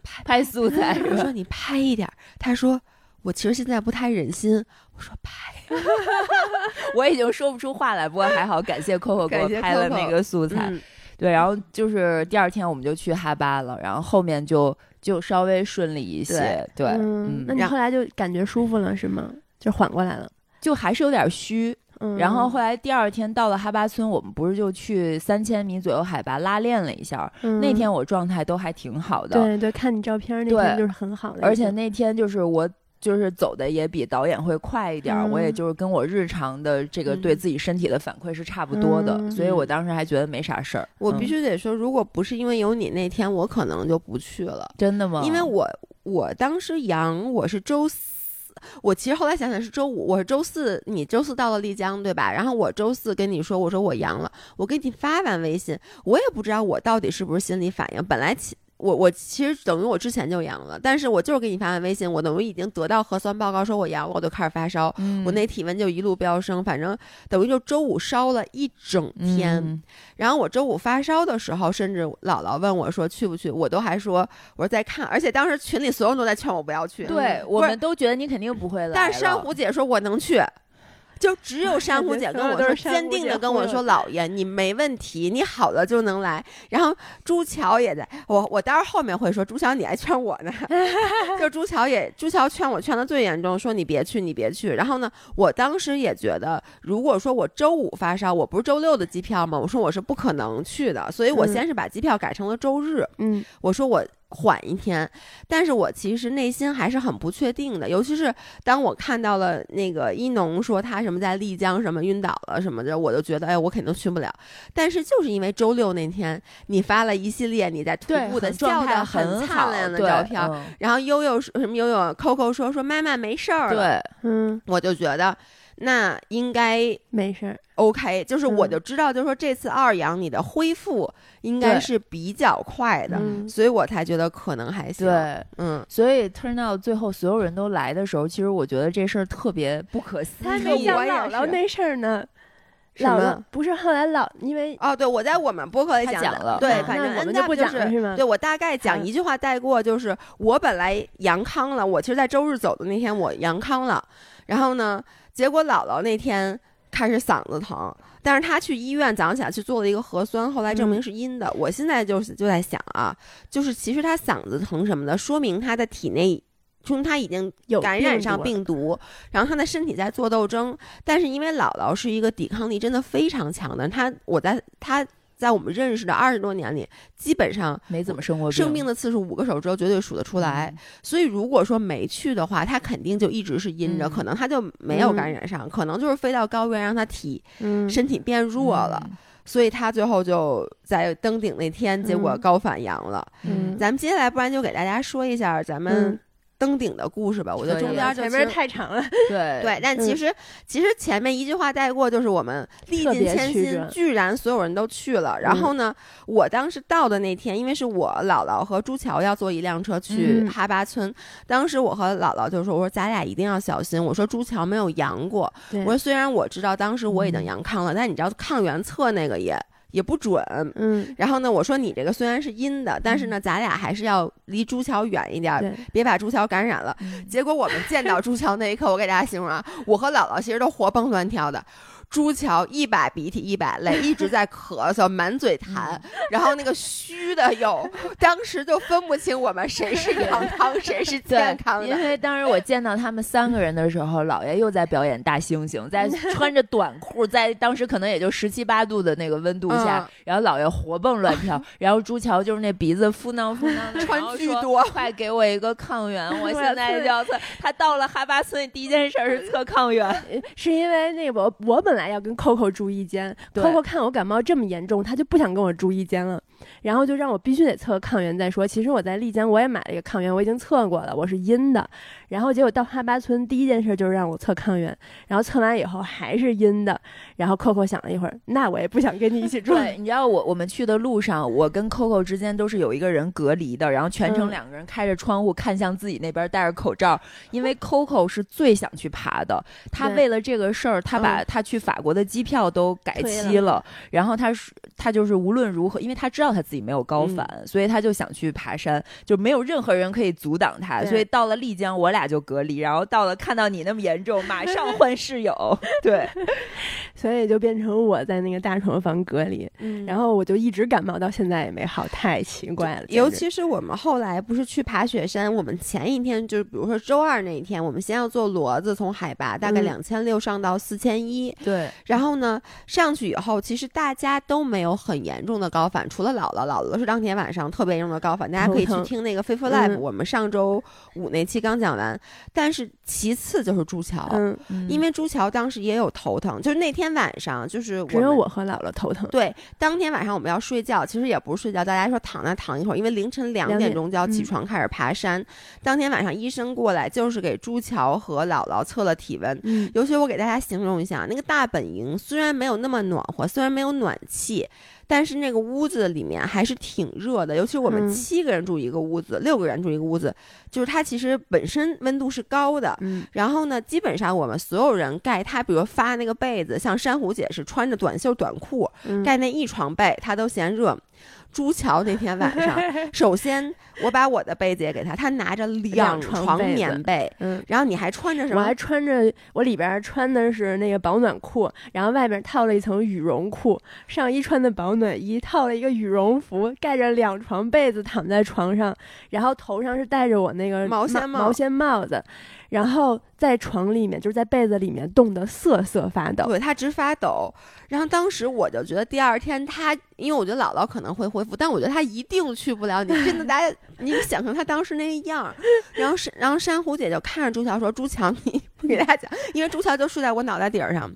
<laughs> 拍素材。<laughs> ”我说你拍一点儿。他说我其实现在不太忍心。我说拍，<laughs> 我已经说不出话来，不过还好，感谢 Coco 给我拍了那个素材。嗯对，然后就是第二天我们就去哈巴了，然后后面就就稍微顺利一些。对，嗯，那你后来就感觉舒服了是吗？就缓过来了。就还是有点虚。嗯，然后后来第二天到了哈巴村，我们不是就去三千米左右海拔拉练了一下。嗯那天我状态都还挺好的，对对，看你照片那天就是很好的，而且那天就是我。就是走的也比导演会快一点儿，嗯我也就是跟我日常的这个嗯对自己身体的反馈是差不多的，嗯所以我当时还觉得没啥事儿。我嗯必须得说，如果不是因为有你那天，我可能就不去了。真的吗？因为我我当时阳，我是周四，我其实后来想想是周五，我是周四，你周四到了丽江对吧？然后我周四跟你说，我说我阳了，我给你发完微信，我也不知道我到底是不是心理反应，本来其。我我其实等于我之前就阳了，但是我就是给你发完微信，我等于已经得到核酸报告说我阳了，我就开始发烧，嗯我那体温就一路飙升，反正等于就周五烧了一整天，嗯然后我周五发烧的时候，甚至姥姥问我说去不去，我都还说我说在看，而且当时群里所有人都在劝我不要去。对我们都觉得你肯定不会来。但是珊瑚姐说我能去，就只有珊瑚姐跟我说，<laughs> 坚定的跟我说：“老爷，你没问题，你好了就能来。”然后朱乔也在，我我待会儿后面会说，朱乔你还劝我呢。<laughs> 就朱乔也，朱乔劝我劝的最严重，说你别去，你别去。然后呢，我当时也觉得，如果说我周五发烧，我不是周六的机票吗？我说我是不可能去的，所以我先是把机票改成了周日。嗯，我说我。缓一天，但是我其实内心还是很不确定的，尤其是当我看到了那个一农说他什么在丽江什么晕倒了什么的，我就觉得哎，我肯定去不了。但是就是因为周六那天你发了一系列你在徒步的笑得很灿烂的照片，然后悠悠什么悠悠 Coco 说说妈妈没事儿了，嗯，我就觉得。那应该没事儿，OK，就是我就知道，就是说这次二阳你的恢复应该是比较快的，所以我才觉得可能还行。对，嗯，所以 turn out 最后所有人都来的时候，其实我觉得这事儿特别不可思议。他没讲姥姥那事儿呢，姥姥不是后来老因为哦，对我在我们播客里讲了，对，反正我们就不讲了是吗？对我大概讲一句话带过，就是我本来阳康了，我其实，在周日走的那天我阳康了，然后呢。结果姥姥那天开始嗓子疼，但是她去医院早上起来去做了一个核酸，后来证明是阴的。我现在就是就在想啊，就是其实她嗓子疼什么的，说明她的体内，说明她已经感染上病毒，然后他的身体在做斗争。但是因为姥姥是一个抵抗力真的非常强的，他我在她。在我们认识的二十多年里，基本上没怎么生过病，生病的次数五个手指头绝对数得出来。所以如果说没去的话，他肯定就一直是阴着，可能他就没有感染上，可能就是飞到高原让他体身体变弱了，所以他最后就在登顶那天，结果高反阳了。嗯，咱们接下来不然就给大家说一下咱们。登顶的故事吧，我觉得中间前面太长了。<laughs> 对对，但其实其实前面一句话带过，就是我们历尽千辛，居然所有人都去了。然后呢，我当时到的那天，因为是我姥姥和朱桥要坐一辆车去哈巴村，当时我和姥姥就说：“我说咱俩一定要小心。”我说朱桥没有阳过，我说虽然我知道当时我已经阳康了，但你知道抗原测那个也。也不准，嗯，然后呢，我说你这个虽然是阴的，但是呢，咱俩还是要离朱桥远一点，别把朱桥感染了。结果我们见到朱桥那一刻，我给大家形容啊，我和姥姥其实都活蹦乱跳的。朱桥一把鼻涕一把泪，<laughs> 一直在咳嗽，满嘴痰，<laughs> 然后那个虚的有，当时就分不清我们谁是阳康，谁是健康的。因为当时我见到他们三个人的时候，姥爷又在表演大猩猩，在 <laughs> 穿着短裤，在当时可能也就十七八度的那个温度下，然后姥爷活蹦乱跳，然后朱桥就是那鼻子敷囔敷囔的，穿巨多，快给我一个抗原，我现在就要测。他到了哈巴村，第一件事是测抗原，是因为那个我我本来。要跟 Coco 住一间，Coco 看我感冒这么严重，他就不想跟我住一间了，然后就让我必须得测抗原再说。其实我在丽江我也买了一个抗原，我已经测过了，我是阴的。然后结果到哈巴村第一件事就是让我测抗原，然后测完以后还是阴的。然后 Coco 想了一会儿，那我也不想跟你一起住。对，你知道我我们去的路上，我跟 Coco 之间都是有一个人隔离的，然后全程两个人开着窗户看向自己那边，戴着口罩，因为 Coco 是最想去爬的，他为了这个事儿，他把他去法国的机票都改期了。然后他是他就是无论如何，因为他知道他自己没有高反，所以他就想去爬山，就没有任何人可以阻挡他。所以到了丽江，我俩。就隔离，然后到了看到你那么严重，马上 <laughs> 换室友。对，<laughs> 所以就变成我在那个大床房隔离，然后我就一直感冒到现在也没好，太奇怪了。尤其是我们后来不是去爬雪山，我们前一天就是比如说周二那一天，我们先要坐骡子从海拔大概两千六上到四千一。对，然后呢上去以后，其实大家都没有很严重的高反，除了姥姥，姥姥是当天晚上特别严重的高反，大家可以去听那个 f a i t f u l Life，我们上周五那期刚讲完。但是其次就是朱桥，嗯，因为朱桥当时也有头疼，就是那天晚上就是只有我和姥姥头疼。对，当天晚上我们要睡觉，其实也不是睡觉，大家说躺那躺一会儿，因为凌晨两点钟就要起床开始爬山。当天晚上医生过来就是给朱桥和姥姥测了体温，嗯，尤其我给大家形容一下，那个大本营虽然没有那么暖和，虽然没有暖气。但是那个屋子里面还是挺热的，尤其是我们七个人住一个屋子，六个人住一个屋子，就是它其实本身温度是高的。嗯，然后呢，基本上我们所有人盖它，比如发那个被子，像珊瑚姐是穿着短袖短裤盖那一床被，她都嫌热。朱桥那天晚上，<laughs> 首先我把我的被子也给他，他拿着两床棉被，嗯，然后你还穿着什么？我还穿着，我里边穿的是那个保暖裤，然后外边套了一层羽绒裤，上衣穿的保暖衣，套了一个羽绒服，盖着两床被子躺在床上，然后头上是戴着我那个毛线帽毛线帽子。然后在床里面，就是在被子里面冻得瑟瑟发抖，对他直发抖。然后当时我就觉得第二天他，因为我觉得姥姥可能会恢复，但我觉得他一定去不了。你真的，大家 <laughs> 你想象他当时那样。然后是，然后珊瑚姐就看着朱乔说：“朱乔，你不给大家讲，因为朱乔就睡在我脑袋顶上。”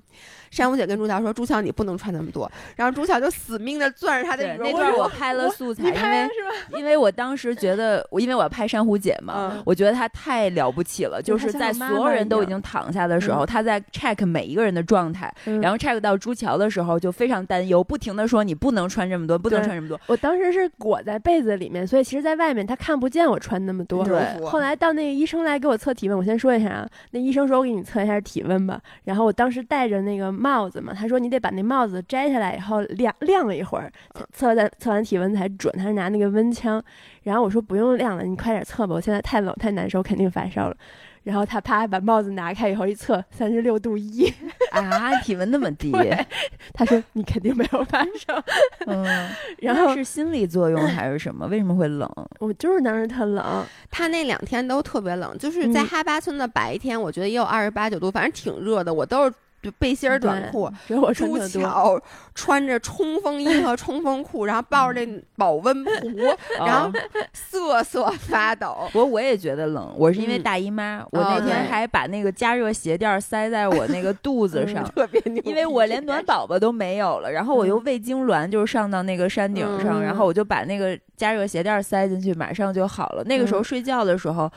珊瑚姐跟朱乔说：“朱乔，你不能穿那么多。”然后朱乔就死命的攥着她的羽绒服。那段我拍了素材，因为 <laughs> 因为我当时觉得，我因为我要拍珊瑚姐嘛，我觉得她太了不起了，就是在所有人都已经躺下的时候，她在 check 每一个人的状态，然后 check 到朱乔的时候就非常担忧，不停的说：“你不能穿这么多，不能穿这么多。”我当时是裹在被子里面，所以其实，在外面她看不见我穿那么多。对。后来到那个医生来给我测体温，我先说一下啊，那医生说：“我给你测一下体温吧。”然后我当时带着那个帽子嘛，他说。你得把那帽子摘下来以后晾晾一会儿，测完测完体温才准。他是拿那个温枪，然后我说不用晾了，你快点测吧，我现在太冷太难受，肯定发烧了。然后他啪把帽子拿开以后一测，三十六度一啊，体温那么低。<laughs> 他说你肯定没有发烧。嗯，<laughs> 然后是心理作用还是什么？<laughs> 为什么会冷？我就是当时特冷，他那两天都特别冷，就是在哈巴村的白天，我觉得也有二十八九度，反正挺热的。我都是。就背心儿短裤，朱巧穿着冲锋衣和冲锋裤，然后抱着那保温壶，<laughs> 然后瑟瑟发抖。<laughs> 不过我也觉得冷，我是因为大姨妈，我那天还把那个加热鞋垫塞在我那个肚 <laughs> 子上，特别因为我连暖宝宝都没有了。然后我又胃痉挛，就是上到那个山顶上，然后我就把那个加热鞋垫塞进去，马上就好了。那个时候睡觉的时候，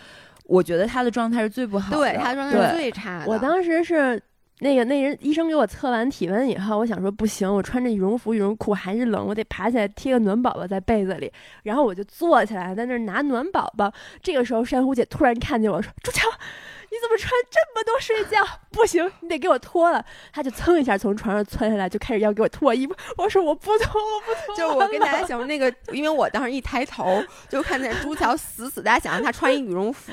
我觉得他的状态是最不好的，对他状态是最差的。我当时是。那个那人医生给我测完体温以后，我想说不行，我穿着羽绒服、羽绒裤还是冷，我得爬起来贴个暖宝宝在被子里。然后我就坐起来在那拿暖宝宝。这个时候，珊瑚姐突然看见我说：“朱乔。”你怎么穿这么多睡觉？不行，你得给我脱了。他就蹭一下从床上窜下来，就开始要给我脱衣服。我说我不脱，我不脱。就我跟大家讲那个，因为我当时一抬头就看见朱乔死死，大家想让他穿一羽绒服，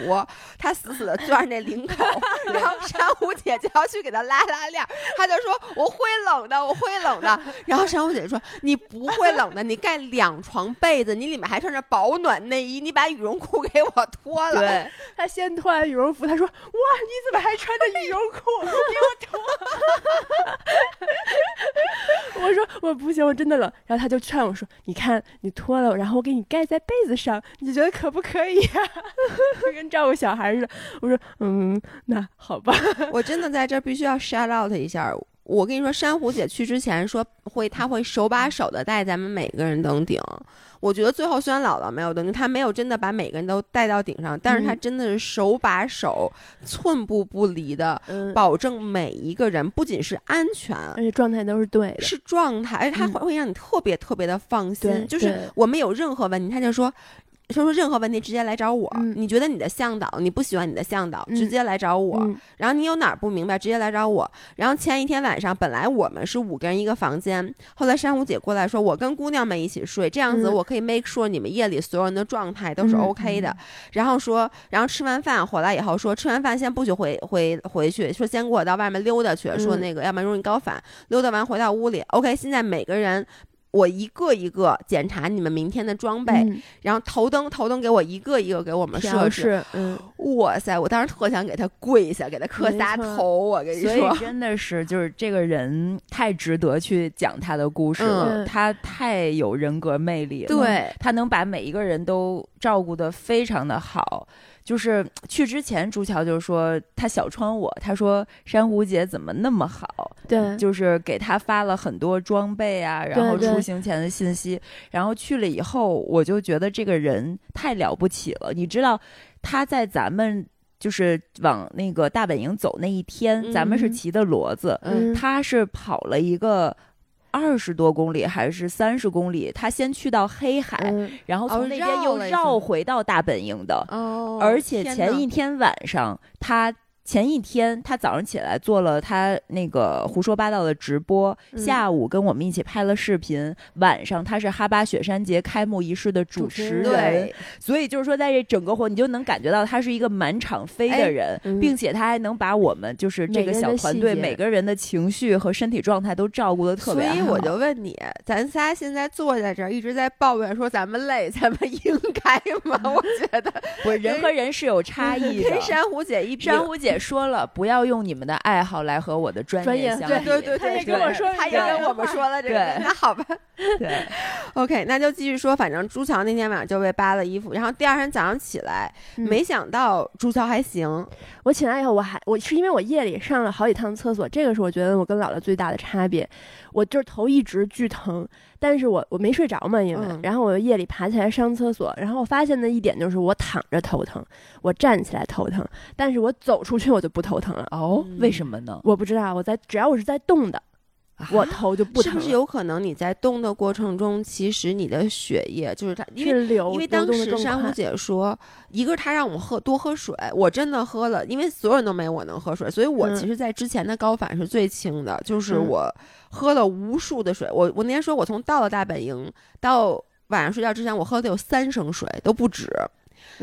他死死的攥着那领口，然后珊瑚姐就要去给他拉拉链，他就说我会冷的，我会冷的。然后珊瑚姐就说你不会冷的，你盖两床被子，你里面还穿着保暖内衣，你把羽绒裤给我脱了。对，他先脱完羽绒服，他说。哇！你怎么还穿着羽绒裤？给 <laughs> 我脱！我说我不行，我真的冷。然后他就劝我说：“你看，你脱了，然后我给你盖在被子上，你觉得可不可以呀？” <laughs> 跟照顾小孩似的。我说：“嗯，那好吧。”我真的在这必须要 shout out 一下。我跟你说，珊瑚姐去之前说会，她会手把手的带咱们每个人登顶。我觉得最后虽然姥姥没有登顶，她没有真的把每个人都带到顶上，但是她真的是手把手、寸步不离的保证每一个人不仅是安全，而且状态都是对的，是状态，而且她会会让你特别特别的放心。就是我们有任何问题，她就说。说说任何问题直接来找我。你觉得你的向导你不喜欢你的向导，直接来找我。然后你有哪儿不明白，直接来找我。然后前一天晚上本来我们是五个人一个房间，后来珊瑚姐过来说，我跟姑娘们一起睡，这样子我可以 make sure 你们夜里所有人的状态都是 OK 的。然后说，然后吃完饭回来以后说，吃完饭先不许回回回去，说先给我到外面溜达去，说那个要不然容易高反。溜达完回到屋里，OK，现在每个人。我一个一个检查你们明天的装备，然后头灯头灯给我一个一个给我们设置。嗯，哇塞，我当时特想给他跪下，给他磕仨头。我跟你说，所以真的是就是这个人太值得去讲他的故事了，他太有人格魅力了。对，他能把每一个人都照顾的非常的好。就是去之前，朱桥就说他小窗我，他说珊瑚姐怎么那么好？对，就是给他发了很多装备啊，然后出行前的信息。然后去了以后，我就觉得这个人太了不起了。你知道他在咱们就是往那个大本营走那一天，咱们是骑的骡子，他是跑了一个。二十多公里还是三十公里？他先去到黑海，然后从那边又绕回到大本营的。哦，而且前一天晚上他前一天他早上起来做了他那个胡说八道的直播，下午跟我们一起拍了视频，晚上他是哈巴雪山节开幕仪式的主持人，所以就是说在这整个活，你就能感觉到他是一个满场飞的人，并且他还能把我们就是这个小团队每个人的情绪和身体状态都照顾的特别好。所以我就问你，咱仨现在坐在这儿一直在抱怨说咱们累，咱们应该吗？<laughs> 我觉得我人和人是有差异的。跟珊瑚姐一，珊瑚姐。说了，不要用你们的爱好来和我的专业相比。对对对，他也跟我说，他也跟我们说了这个。那好吧，对，<laughs> OK，那就继续说。反正朱桥那天晚上就被扒了衣服，然后第二天早上起来，没想到朱乔还行。我起来以后，我还我是因为我夜里上了好几趟厕所，这个是我觉得我跟姥姥最大的差别。我就是头一直巨疼，但是我我没睡着嘛，因为然后我夜里爬起来上厕所，然后我发现的一点就是我躺着头疼，我站起来头疼，但是我走出去我就不头疼了。哦，为什么呢？我不知道，我在只要我是在动的。我头就不疼，是不是有可能你在动的过程中，其实你的血液就是它，因为流，因为当时珊瑚姐说，一个是她让我喝多喝水，我真的喝了，因为所有人都没我能喝水，所以我其实，在之前的高反是最轻的，就是我喝了无数的水，我我那天说我从到了大本营到晚上睡觉之前，我喝的有三升水都不止。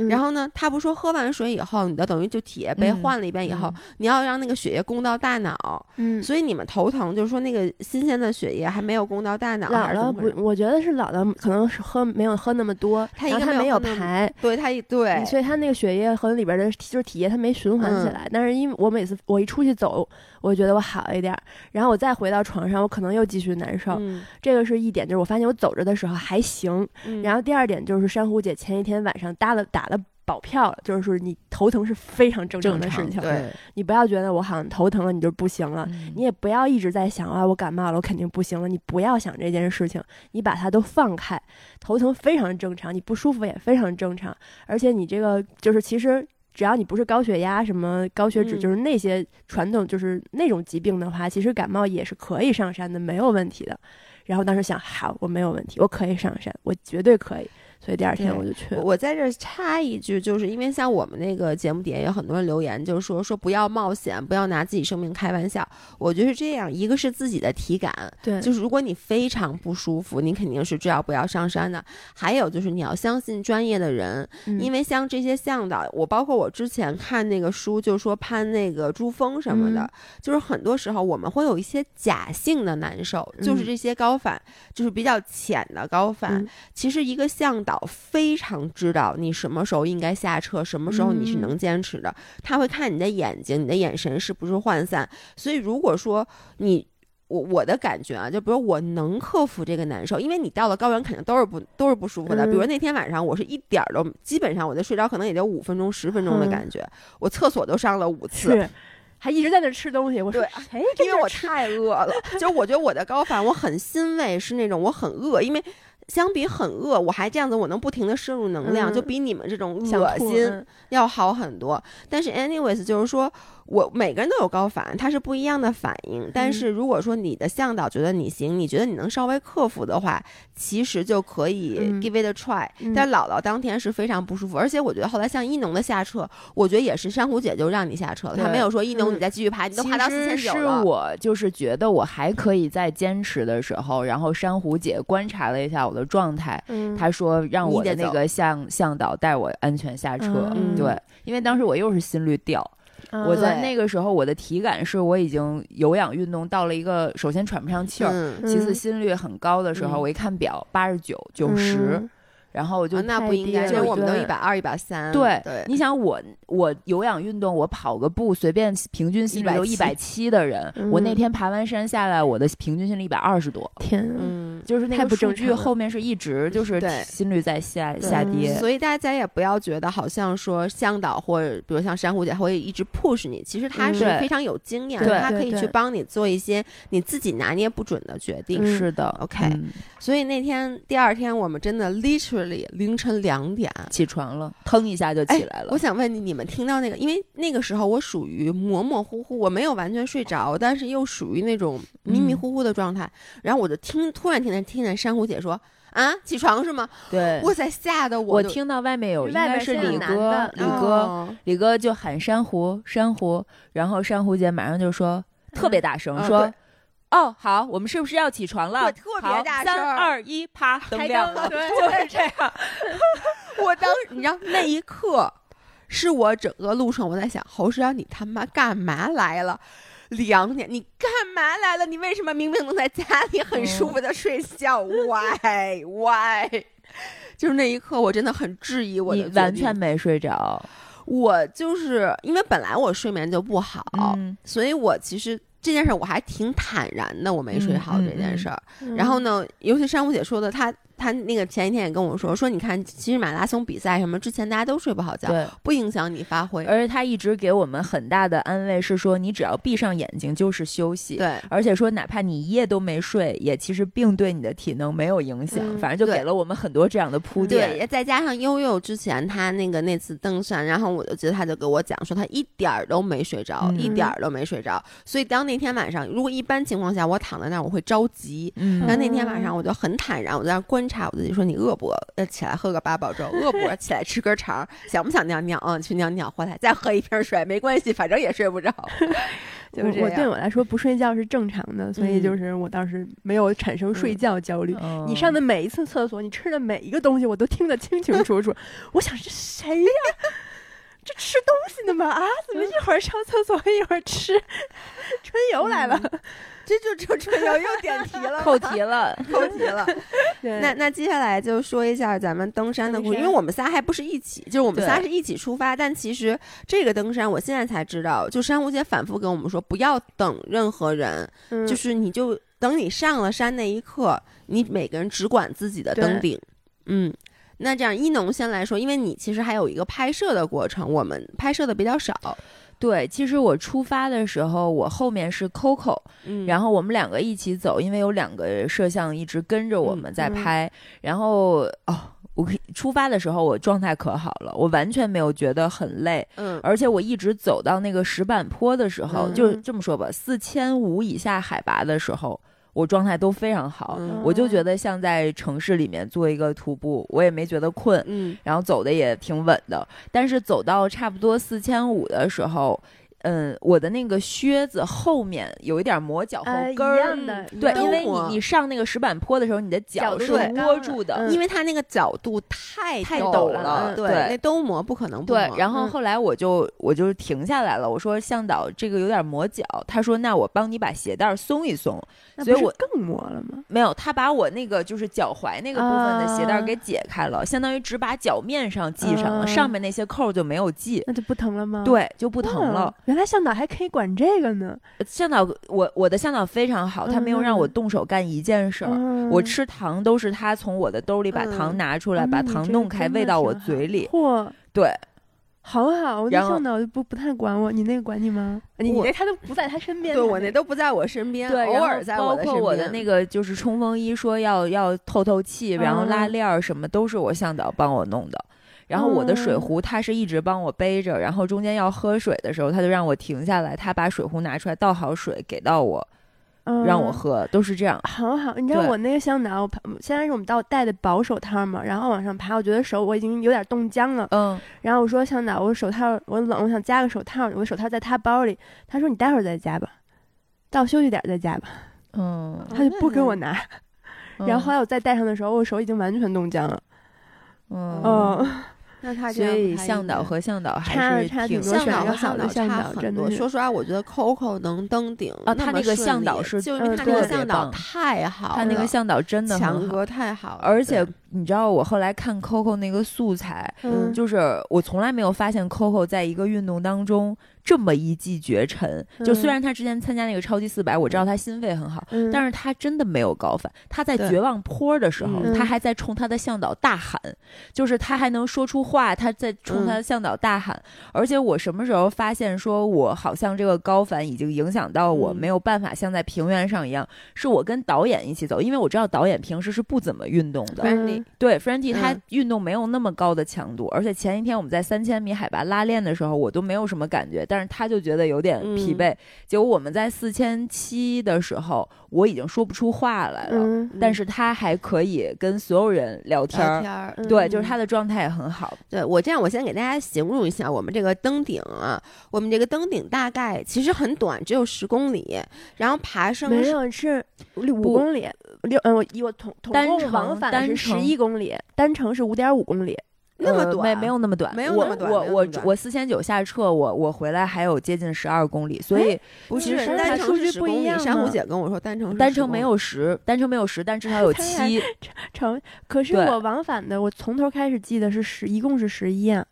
然后呢，他不说喝完水以后，你的等于就体液被换了一遍以后，你要让那个血液供到大脑。嗯，所以你们头疼就是说那个新鲜的血液还没有供到大脑。姥姥不，我觉得是姥姥可能是喝没有喝那么多，他应该没有排。对他一对，所以他那个血液和里边的就是体液，它没循环起来。但是因为我每次我一出去走，我觉得我好一点，然后我再回到床上，我可能又继续难受。这个是一点，就是我发现我走着的时候还行。然后第二点就是珊瑚姐前一天晚上搭了打。打了保票，就是说你头疼是非常正常的事情。对，你不要觉得我好像头疼了，你就不行了。你也不要一直在想啊，我感冒了，我肯定不行了。你不要想这件事情，你把它都放开。头疼非常正常，你不舒服也非常正常。而且你这个就是，其实只要你不是高血压、什么高血脂，就是那些传统就是那种疾病的话，其实感冒也是可以上山的，没有问题的。然后当时想，好，我没有问题，我可以上山，我绝对可以。所以第二天我就去。我在这插一句，就是因为像我们那个节目底下有很多人留言，就是说说不要冒险，不要拿自己生命开玩笑。我觉得是这样，一个是自己的体感，对，就是如果你非常不舒服，你肯定是最好不要上山的。还有就是你要相信专业的人，因为像这些向导，我包括我之前看那个书，就说攀那个珠峰什么的，就是很多时候我们会有一些假性的难受，就是这些高反，就是比较浅的高反。其实一个向导。非常知道你什么时候应该下车，什么时候你是能坚持的。他会看你的眼睛，你的眼神是不是涣散。所以如果说你，我我的感觉啊，就比如我能克服这个难受，因为你到了高原肯定都是不都是不舒服的。比如那天晚上我是一点儿都，基本上我的睡着可能也就五分钟十分钟的感觉，我厕所都上了五次，还一直在那吃东西。我说，哎，因为我太饿了，<laughs> 就我觉得我的高反我很欣慰，是那种我很饿，因为。相比很饿，我还这样子，我能不停的摄入能量，就比你们这种恶心要好很多。但是，anyways，就是说。我每个人都有高反，它是不一样的反应。但是如果说你的向导觉得你行，你觉得你能稍微克服的话，其实就可以 give it a try。但姥姥当天是非常不舒服，而且我觉得后来像一农的下撤，我觉得也是珊瑚姐就让你下撤了，她没有说一农你再继续爬，你都爬到四千九了。是我就是觉得我还可以再坚持的时候，然后珊瑚姐观察了一下我的状态，她说让我的那个向向导带我安全下车。对，因为当时我又是心率掉。我在那个时候，我的体感是我已经有氧运动到了一个首先喘不上气儿，其次心率很高的时候，我一看表八十九九十。然后我就那不应该，因为我们都一百二、一百三。对对，你想我我有氧运动，我跑个步，随便平均心率都一百七的人，我那天爬完山下来，我的平均心率一百二十多。天，嗯，就是那个数据后面是一直就是心率在下下跌。所以大家也不要觉得好像说向导或者比如像珊瑚姐会一直 push 你，其实他是非常有经验，他可以去帮你做一些你自己拿捏不准的决定。是的，OK。所以那天第二天我们真的 literally。凌晨两点起床了，腾一下就起来了。我想问你，你们听到那个？因为那个时候我属于模模糊糊，我没有完全睡着，但是又属于那种迷迷糊糊的状态。然后我就听，突然听见听见珊瑚姐说啊，起床是吗？对，哇塞，吓得我我听到外面有应该是李哥，李哥，哦李哥就喊珊瑚，珊瑚，然后珊瑚姐马上就说特别大声嗯说对。哦，好，我们是不是要起床了？对特别好大声三二一，啪，灯亮了，对 <laughs> 就是这样。<laughs> 我当时你知道那一刻，是我整个路上我在想，侯世阳你他妈干嘛来了？两点，你干嘛来了？你为什么明明能在家里很舒服的睡觉？Why why？就是那一刻，我真的很质疑我的你完全没睡着，我就是因为本来我睡眠就不好，嗯所以我其实这件事儿我还挺坦然的，我没睡好这件事儿。嗯然后呢，尤其珊瑚姐说的，她她那个前一天也跟我说，说你看，其实马拉松比赛什么之前大家都睡不好觉，对。不影响你发挥。而且他一直给我们很大的安慰，是说你只要闭上眼睛就是休息。对，而且说，哪怕你一夜都没睡，也其实并对你的体能没有影响。嗯反正就给了我们很多这样的铺垫。对，再加上悠悠之前他那个那次登山，然后我就记得他就给我讲说他一点儿都没睡着，嗯一点儿都没睡着。所以当那天晚上，如果一般情况下我躺在那儿，我会着急。嗯但那天晚上我就很坦然，我在那儿观察我自己，说你饿不饿？呃，起来喝个八宝粥，饿不饿？起来吃根肠，<laughs> 想不想尿尿？嗯，去尿尿，回来再喝一瓶水，没关系，反正也睡不着。<laughs> 就是我我对我来说不睡觉是正常的，所以就是我当时没有产生睡觉焦虑。嗯你上的每一次厕所，你吃的每一个东西，我都听得清清楚楚。<laughs> 我想这谁呀？这吃东西呢吗？啊，怎么一会儿上厕所一会儿吃？春游来了。这就这春游又点题了，扣题了。<laughs> 扣题了。对那那接下来就说一下咱们登山的故事，因为我们仨还不是一起，就是我们仨是一起出发，但其实这个登山我现在才知道，就珊瑚姐反复跟我们说，不要等任何人，嗯就是你就等你上了山那一刻，你每个人只管自己的登顶，嗯。那这样，一农先来说，因为你其实还有一个拍摄的过程，我们拍摄的比较少，对，其实我出发的时候，我后面是 Coco，嗯然后我们两个一起走，因为有两个摄像一直跟着我们在嗯拍。然后哦，我可以出发的时候我状态可好了，我完全没有觉得很累，嗯而且我一直走到那个石板坡的时候，嗯就是这么说吧，四千五以下海拔的时候。我状态都非常好，嗯我就觉得像在城市里面做一个徒步，我也没觉得困，嗯然后走的也挺稳的。但是走到差不多四千五的时候，嗯，我的那个靴子后面有一点磨脚后呃一跟儿。样的，对，因为你你上那个石板坡的时候，你的脚是窝住的，嗯因为它那个角度太太陡陡了对，对那都磨不可能不对磨，嗯然后后来我就我就停下来了，我说向导这个有点磨脚，他说那我帮你把鞋带松一松，那所以我不是更磨了吗？没有，他把我那个就是脚踝那个部分的鞋带啊给解开了，相当于只把脚面上系上了，啊上面那些扣就没有系，那就不疼了吗？对，就不疼了。哇。原来向导还可以管这个呢。向导，我我的向导非常好，他没有让我嗯动手干一件事儿。嗯我吃糖都是他从我的兜里把糖嗯拿出来，把糖弄开喂到我嘴里。嚯，对，好好，我那然后向导就不不太管我，你那个管你吗？你那他都不在他身边，对我那都不在我身边，对，偶尔在的包括我的那个就是冲锋衣，说要要透透气，然后拉嗯链儿什么都是我向导帮我弄的。然后我的水嗯。壶他是一直帮我背着，然后中间要喝水的时候，他就让我停下来，他把水壶拿出来倒好水给到我，嗯让我喝，都是这样。很好，你知道我那个香囊，我爬现在是我们到戴的薄手套嘛，然后往上爬，我觉得手我已经有点冻僵了，嗯，然后我说香囊，我手套我冷，我想加个手套，我的手套在他包里，他说你待会儿再加吧，到休息点再加吧，嗯，他就不给我拿，<laughs> 然后后嗯来我再戴上的时候，我手已经完全冻僵了，嗯，嗯，那他这所以向导和向导差还是挺差挺多向导选好和向导的向导差很多。真的是说实话，我觉得 Coco 能登顶啊他那个向导是就因为嗯他那个向导太好了，他那个向导真的。强哥太好了，而且对你知道，我后来看 Coco 那个素材，嗯就是我从来没有发现 Coco 在一个运动当中这么一骑绝尘。就虽嗯然他之前参加那个超级四百，我知道他心肺很好，嗯，但是他真的没有高反。他在绝望坡的时候，嗯他还在冲他的向导大喊，就是他还能说出话，他在冲他的向导大喊。而且我什么时候发现说我好像这个高反已经影响到我嗯没有办法像在平原上一样，是我跟导演一起走，因为我知道导演平时是不怎么运动的。嗯对 f r i e n d y 它运动没有那么高的强度，而且前一天我们在三千米海拔拉练的时候，我都没有什么感觉，但是他就觉得有点疲惫。结果我们在四千七的时候，我已经说不出话来了，但是他还可以跟所有人聊天儿，对，就是他的状态也很好。对我这样，我先给大家形容一下我们这个登顶啊，我们这个登顶大概其实很短，只有十公里，然后爬升没有是五公里。六嗯，我我统统共往返是十一公里，单程是五点五公里，那么短没没有那么短，没有那么短。我我我四千九下撤，我我回来还有接近十二公里，所以不是单程是不一样。珊瑚姐跟我说单程单程没有十，单程没有十，但至少 <laughs> 有七 <laughs> 成。可是我往返的，我从头开始记得是十，一共是十一啊。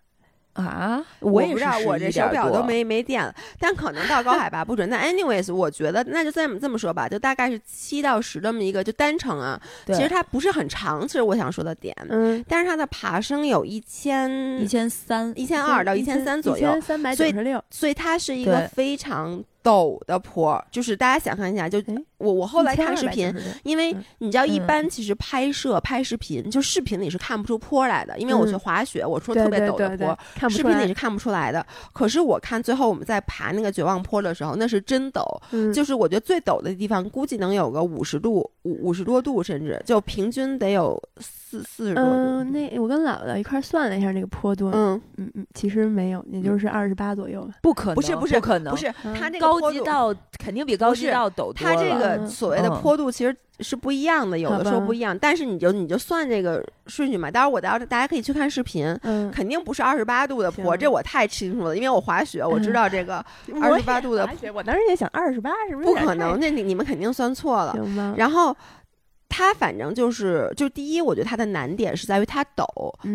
啊，我也不知道，我这手表都没没电了，但可能到高海拔不准。那 anyways，我觉得那就这么这么说吧，就大概是七到十这么一个就单程啊。其实它不是很长，其实我想说的点，嗯，但是它的爬升有一千一千三一千二到一千三左右，三百九十六，所以它是一个非常。陡的坡，就是大家想象一下，就我我后来看视频，因为你知道，一般其实拍摄拍视频，就视频里是看不出坡来的，因为我去滑雪，我说特别陡的坡，视频里是看不出来的。可是我看最后我们在爬那个绝望坡的时候，那是真陡，就是我觉得最陡的地方估计能有个五十度五五十多度，甚至就平均得有。四四十多，嗯，那我跟姥姥一块算了一下那个坡度，嗯嗯嗯，其实没有，也就是二十八左右吧。不可能，不是不是不可能，不是它那个高级道肯定比高级道陡多它这个所谓的坡度其实是不一样的，有的时候不一样。但是你就你就算这个顺序嘛，待会儿我到大家可以去看视频，嗯，肯定不是二十八度的坡，这我太清楚了，因为我滑雪，我知道这个二十八度的。我当时也想二十八是不是？不可能，那你你们肯定算错了。然后。它反正就是，就第一，我觉得它的难点是在于它陡；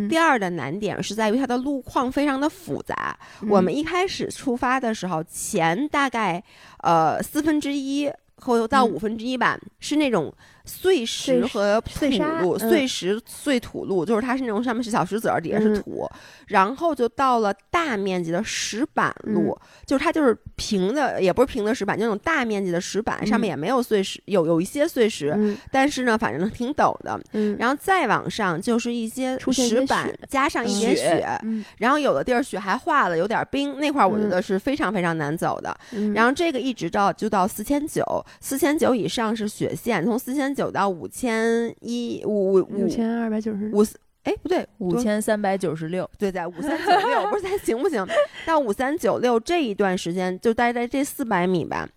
第二的难点是在于它的路况非常的复杂。我们一开始出发的时候，前大概呃四分之一或到五分之一吧，是那种。碎石和土路，碎石碎土路，就是它是那种上面是小石子儿，底下是土，然后就到了大面积的石板路，就是它就是平的，也不是平的石板，就那种大面积的石板，上面也没有碎石，有有一些碎石，<laughs> 但是呢，反正挺陡的。然后再往上就是一些石板加上一点雪，然后有的地儿雪还化了，有点冰，那块儿我觉得是非常非常难走的。然后这个一直到就到四千九，四千九以上是雪线，从四千。九到五千一五五五千二百九十五哎不对五千三百九十六对在五三九六不是咱行不行？<laughs> 到五三九六这一段时间就待在这四百米吧，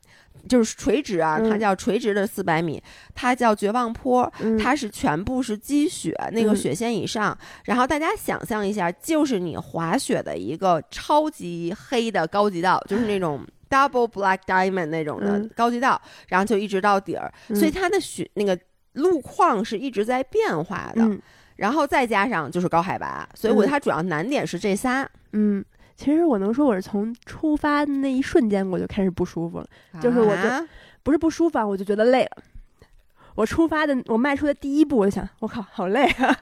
就是垂直啊，它叫垂直的四百米，它叫绝望坡，它是全部是积雪，那个雪线以上。然后大家想象一下，就是你滑雪的一个超级黑的高级道，就是那种。<laughs> Double Black Diamond 那种的高级道，然后就一直到底儿，所以它的雪那个路况是一直在变化的，然后再加上就是高海拔，所以我觉得它主要难点是这仨。嗯，其实我能说我是从出发那一瞬间我就开始不舒服了，就是我就不是不舒服，啊我就觉得累了。我出发的我迈出的第一步，我就想，我靠，好累啊！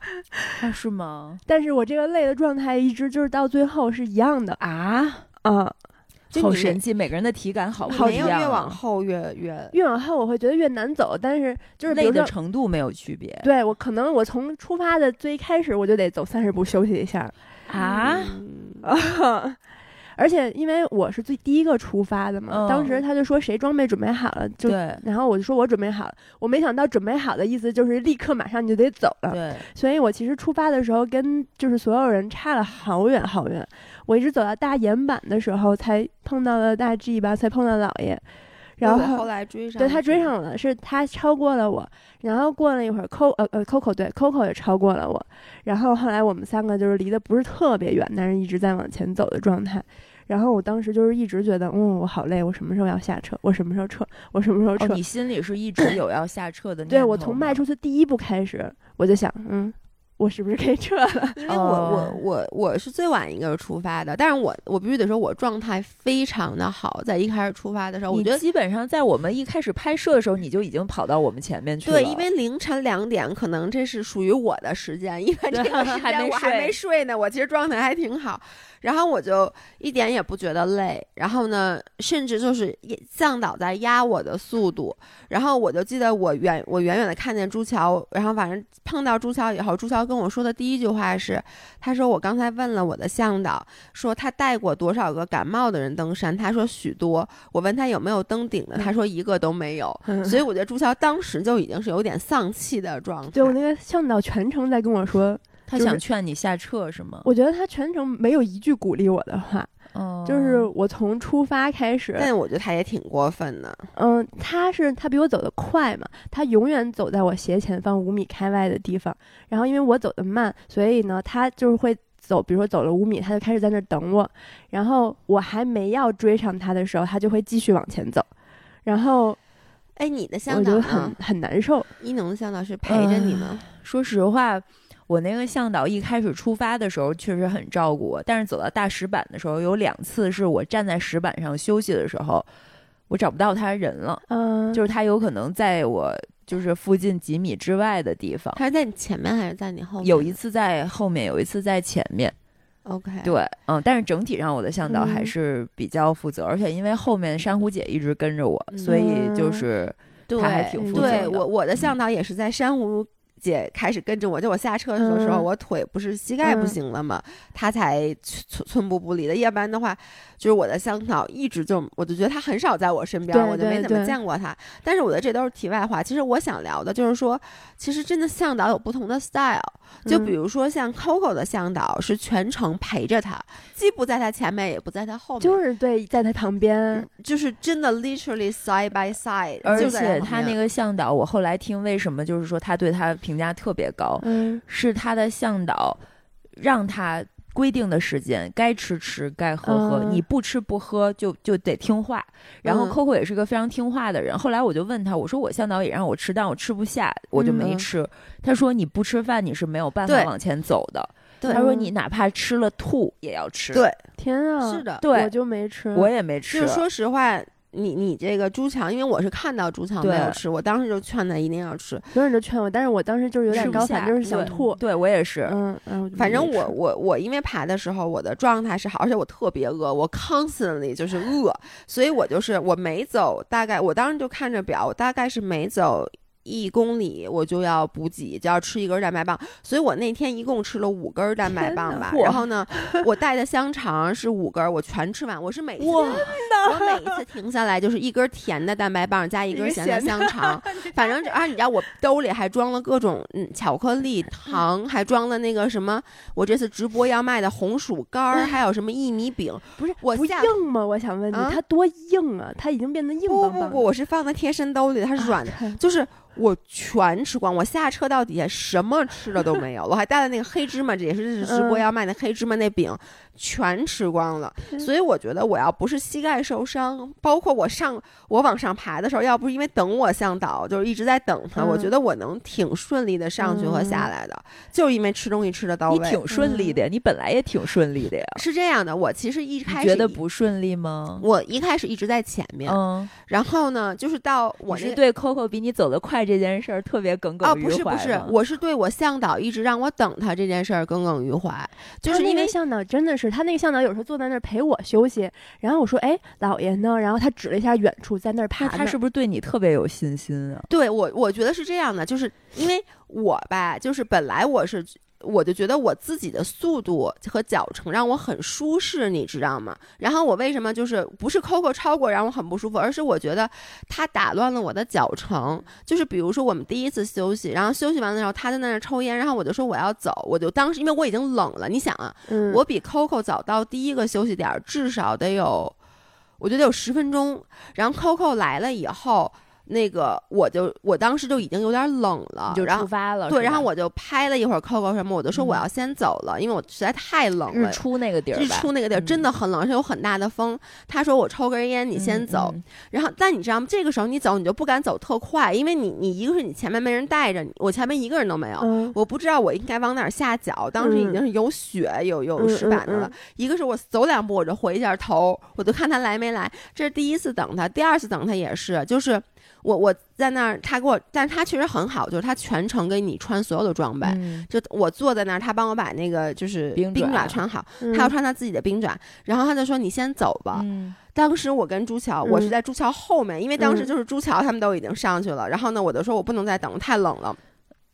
啊，是吗？但是我这个累的状态一直就是到最后是一样的啊啊。好神奇，每个人的体感好不一样。越往后越越越往后，我会觉得越难走。但是就是累的程度没有区别。对我可能我从出发的最开始我就得走三十步休息一下啊。<laughs> 而且因为我是最第一个出发的嘛，当时他就说谁装备准备好了就，然后我就说我准备好了。我没想到准备好的意思就是立刻马上你就得走了。对，所以我其实出发的时候跟就是所有人差了好远好远。我一直走到大岩板的时候才碰到了大 G 吧，才碰到老爷。然后后来追上，对他追上了，是他超过了我。然后过了一会儿，Co 呃呃 Coco 对 Coco 也超过了我。然后后来我们三个就是离得不是特别远，但是一直在往前走的状态。然后我当时就是一直觉得，嗯，我好累，我什么时候要下车？我什么时候撤？我什么时候撤？你心里是一直有要下撤的？对我从迈出去第一步开始，我就想，嗯。我是不是可以撤了？<laughs> 因为我我我我是最晚一个出发的，但是我我必须得说，我状态非常的好，在一开始出发的时候，我觉得基本上在我们一开始拍摄的时候，你就已经跑到我们前面去了。对，因为凌晨两点，可能这是属于我的时间，因为这个时 <laughs> 间我还没睡呢，我其实状态还挺好。然后我就一点也不觉得累，然后呢，甚至就是向导在压我的速度，然后我就记得我远我远远的看见朱桥，然后反正碰到朱桥以后，朱桥。跟我说的第一句话是，他说我刚才问了我的向导，说他带过多少个感冒的人登山，他说许多。我问他有没有登顶的，他说一个都没有。<laughs> 所以我觉得朱桥当时就已经是有点丧气的状态。对我那个向导全程在跟我说，他想劝你下撤是吗？我觉得他全程没有一句鼓励我的话。就是我从出发开始，但我觉得他也挺过分的。嗯，他是他比我走得快嘛，他永远走在我斜前方五米开外的地方。然后因为我走得慢，所以呢，他就是会走，比如说走了五米，他就开始在那儿等我。然后我还没要追上他的时候，他就会继续往前走。然后，哎，你的向导我觉得？很很难受。一农的向导是陪着你吗？说实话。我那个向导一开始出发的时候确实很照顾我，但是走到大石板的时候，有两次是我站在石板上休息的时候，我找不到他人了。嗯，就是他有可能在我就是附近几米之外的地方。他是在你前面还是在你后面？有一次在后面，有一次在前面。OK，对，嗯，但是整体上我的向导还是比较负责，而且因为后面珊瑚姐一直跟着我，所以就是他还挺负责的。对我，我的向导也是在珊瑚。姐开始跟着我，就我下车的时候，我腿不是膝盖不行了吗？她才寸寸步不离的，要不然的话。就是我的向导一直就，我就觉得她很少在我身边，我就没怎么见过她。但是我的这都是题外话。其实我想聊的就是说，其实真的向导有不同的 style。就比如说像 Coco 的向导是全程陪着她，既不在她前面，也不在她后面，就是对，在她旁边，就是真的 literally side by side。而且他那个向导，我后来听为什么就是说他对他评价特别高，嗯，是他的向导让他。规定的时间该吃吃该喝喝，你不吃不喝就就得听话。然后 Coco 也是个非常听话的人。后来我就问他，我说我向导也让我吃，但我吃不下，我就没吃。他说你不吃饭你是没有办法往前走的。他说你哪怕吃了吐也要吃。对，天啊，是的，对，我就没吃，我也没吃。就说实话。你你这个猪肠，因为我是看到猪肠没有吃，我当时就劝他一定要吃。所有人都劝我，但是我当时就是有点高反，就是想吐。对我也是，嗯嗯，反正我我我因为爬的时候我的状态是好，而且我特别饿，我 constantly 就是饿，所以我就是我没走，大概我当时就看着表，我大概是没走。一公里我就要补给，就要吃一根蛋白棒，所以我那天一共吃了五根蛋白棒吧。然后呢，我带的香肠是五根，我全吃完。我是每次我每一次停下来就是一根甜的蛋白棒加一根咸的香肠，反正啊，你知道我兜里还装了各种嗯巧克力 <laughs> 糖，还装了那个什么，我这次直播要卖的红薯干儿，还有什么薏米饼。不是我硬吗？我想问你，它多硬啊？它已经变得硬邦邦。不不不，我是放在贴身兜里，它是软的，就是。我全吃光，我下车到底下什么吃的都没有，我还带了那个黑芝麻，这也是直播要卖的黑芝麻那饼。全吃光了，所以我觉得我要不是膝盖受伤，包括我上我往上爬的时候，要不是因为等我向导，就是一直在等他，我觉得我能挺顺利的上去和下来的，就是因为吃东西吃的到位。你挺顺利的呀，你本来也挺顺利的呀。是这样的，我其实一开始觉得不顺利吗？我一开始一直在前面，嗯，然后呢，就是到我是对 Coco 比你走得快这件事儿特别耿耿于怀。哦，不是不是，我是对我向导一直让我等他这件事儿耿耿于怀，就是因为向导真的是。他那个向导有时候坐在那儿陪我休息，然后我说：“哎，老爷呢？”然后他指了一下远处，在那儿爬。他是不是对你特别有信心啊？对我，我觉得是这样的，就是因为我吧，就是本来我是。我就觉得我自己的速度和脚程让我很舒适，你知道吗？然后我为什么就是不是 Coco 超过让我很不舒服，而是我觉得他打乱了我的脚程。就是比如说我们第一次休息，然后休息完的时候他在那儿抽烟，然后我就说我要走，我就当时因为我已经冷了，你想啊，我比 Coco 早到第一个休息点至少得有，我觉得有十分钟。然后 Coco 来了以后。那个，我就我当时就已经有点冷了，就出发了。对，然后我就拍了一会儿 Coco 什么，我就说我要先走了，因为我实在太冷了。日出那个地儿，日出那个地儿真的很冷，而且有很大的风。他说我抽根烟，你先走。然后，但你知道吗？这个时候你走，你就不敢走特快，因为你你一个是你前面没人带着，我前面一个人都没有，我不知道我应该往哪下脚。当时已经是有雪有有石板的了。一个是我走两步我就回一下头，我就看他来没来。这是第一次等他，第二次等他也是，就是。我我在那儿，他给我，但是他确实很好，就是他全程给你穿所有的装备，就我坐在那儿，他帮我把那个就是冰爪穿好，他要穿他自己的冰爪，然后他就说你先走吧。当时我跟朱桥，我是在朱桥后面，因为当时就是朱桥他们都已经上去了，然后呢，我就说我不能再等，太冷了。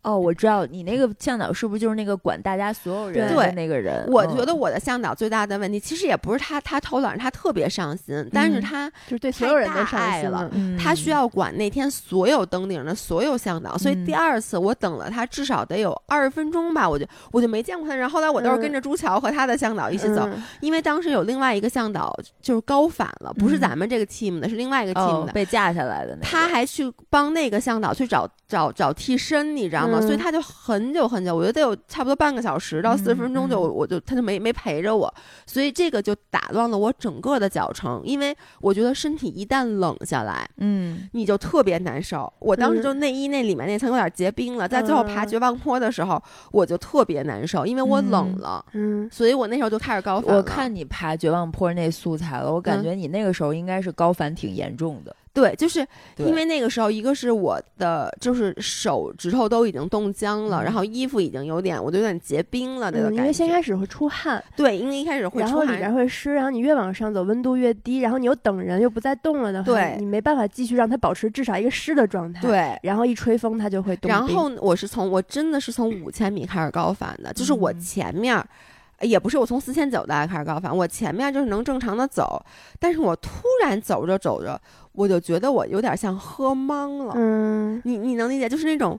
哦，我知道你那个向导是不是就是那个管大家所有人的那个人？我觉得我的向导最大的问题，其实也不是他他偷懒，他特别上心，但是他就是对所有人都上心了。他需要管那天所有登顶的所有向导，所以第二次我等了他至少得有二十分钟吧，我就我就没见过他人。后来我都是跟着朱桥和他的向导一起走，因为当时有另外一个向导就是高反了，不是咱们这个 team 的，是另外一个 team 的被架下来的。他还去帮那个向导去找找找替身，你知道吗？所以他就很。久很久，我觉得得有差不多半个小时到四十分钟，就我就他就没没陪着我，所以这个就打乱了我整个的脚程。因为我觉得身体一旦冷下来，嗯，你就特别难受。我当时就内衣那里面那层有点结冰了，在最后爬绝望坡的时候，我就特别难受，因为我冷了，嗯，所以我那时候就开始高反。我看你爬绝望坡那素材了，我感觉你那个时候应该是高反挺严重的。对，就是因为那个时候，一个是我的就是手指头都已经冻僵了，然后衣服已经有点，我都有点结冰了那个感觉。因为先开始会出汗，对，因为一开始会出汗，然后里边会湿，然后你越往上走，温度越低，然后你又等人又不再动了的话，对，你没办法继续让它保持至少一个湿的状态。对，然后一吹风它就会冻。然后我是从我真的是从五千米开始高反的，就是我前面。也不是我从四千九的开始高反，我前面就是能正常的走，但是我突然走着走着，我就觉得我有点像喝懵了。嗯，你你能理解？就是那种，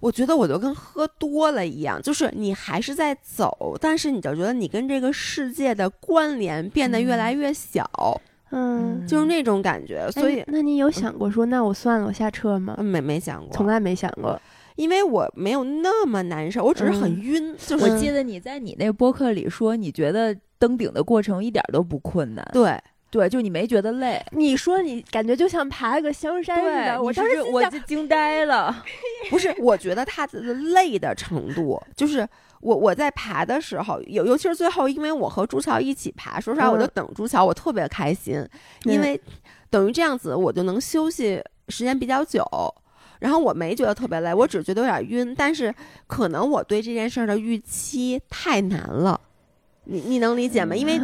我觉得我就跟喝多了一样，就是你还是在走，但是你就觉得你跟这个世界的关联变得越来越小。嗯，就是那种感觉。所以，那你有想过说，那我算了，我下车吗？没没想过，从来没想过。因为我没有那么难受，我只是很晕。就是我记得你在你那播客里说，你觉得登顶的过程一点都不困难。对对，就你没觉得累。你说你感觉就像爬了个香山似的，我当时我就惊呆了。<laughs> 不是，我觉得它的累的程度，就是我我在爬的时候，尤尤其是最后，因为我和朱桥一起爬，说实话，我就等朱桥，我特别开心，因为等于这样子，我就能休息时间比较久。然后我没觉得特别累，我只觉得有点晕。但是可能我对这件事儿的预期太难了，你你能理解吗？因为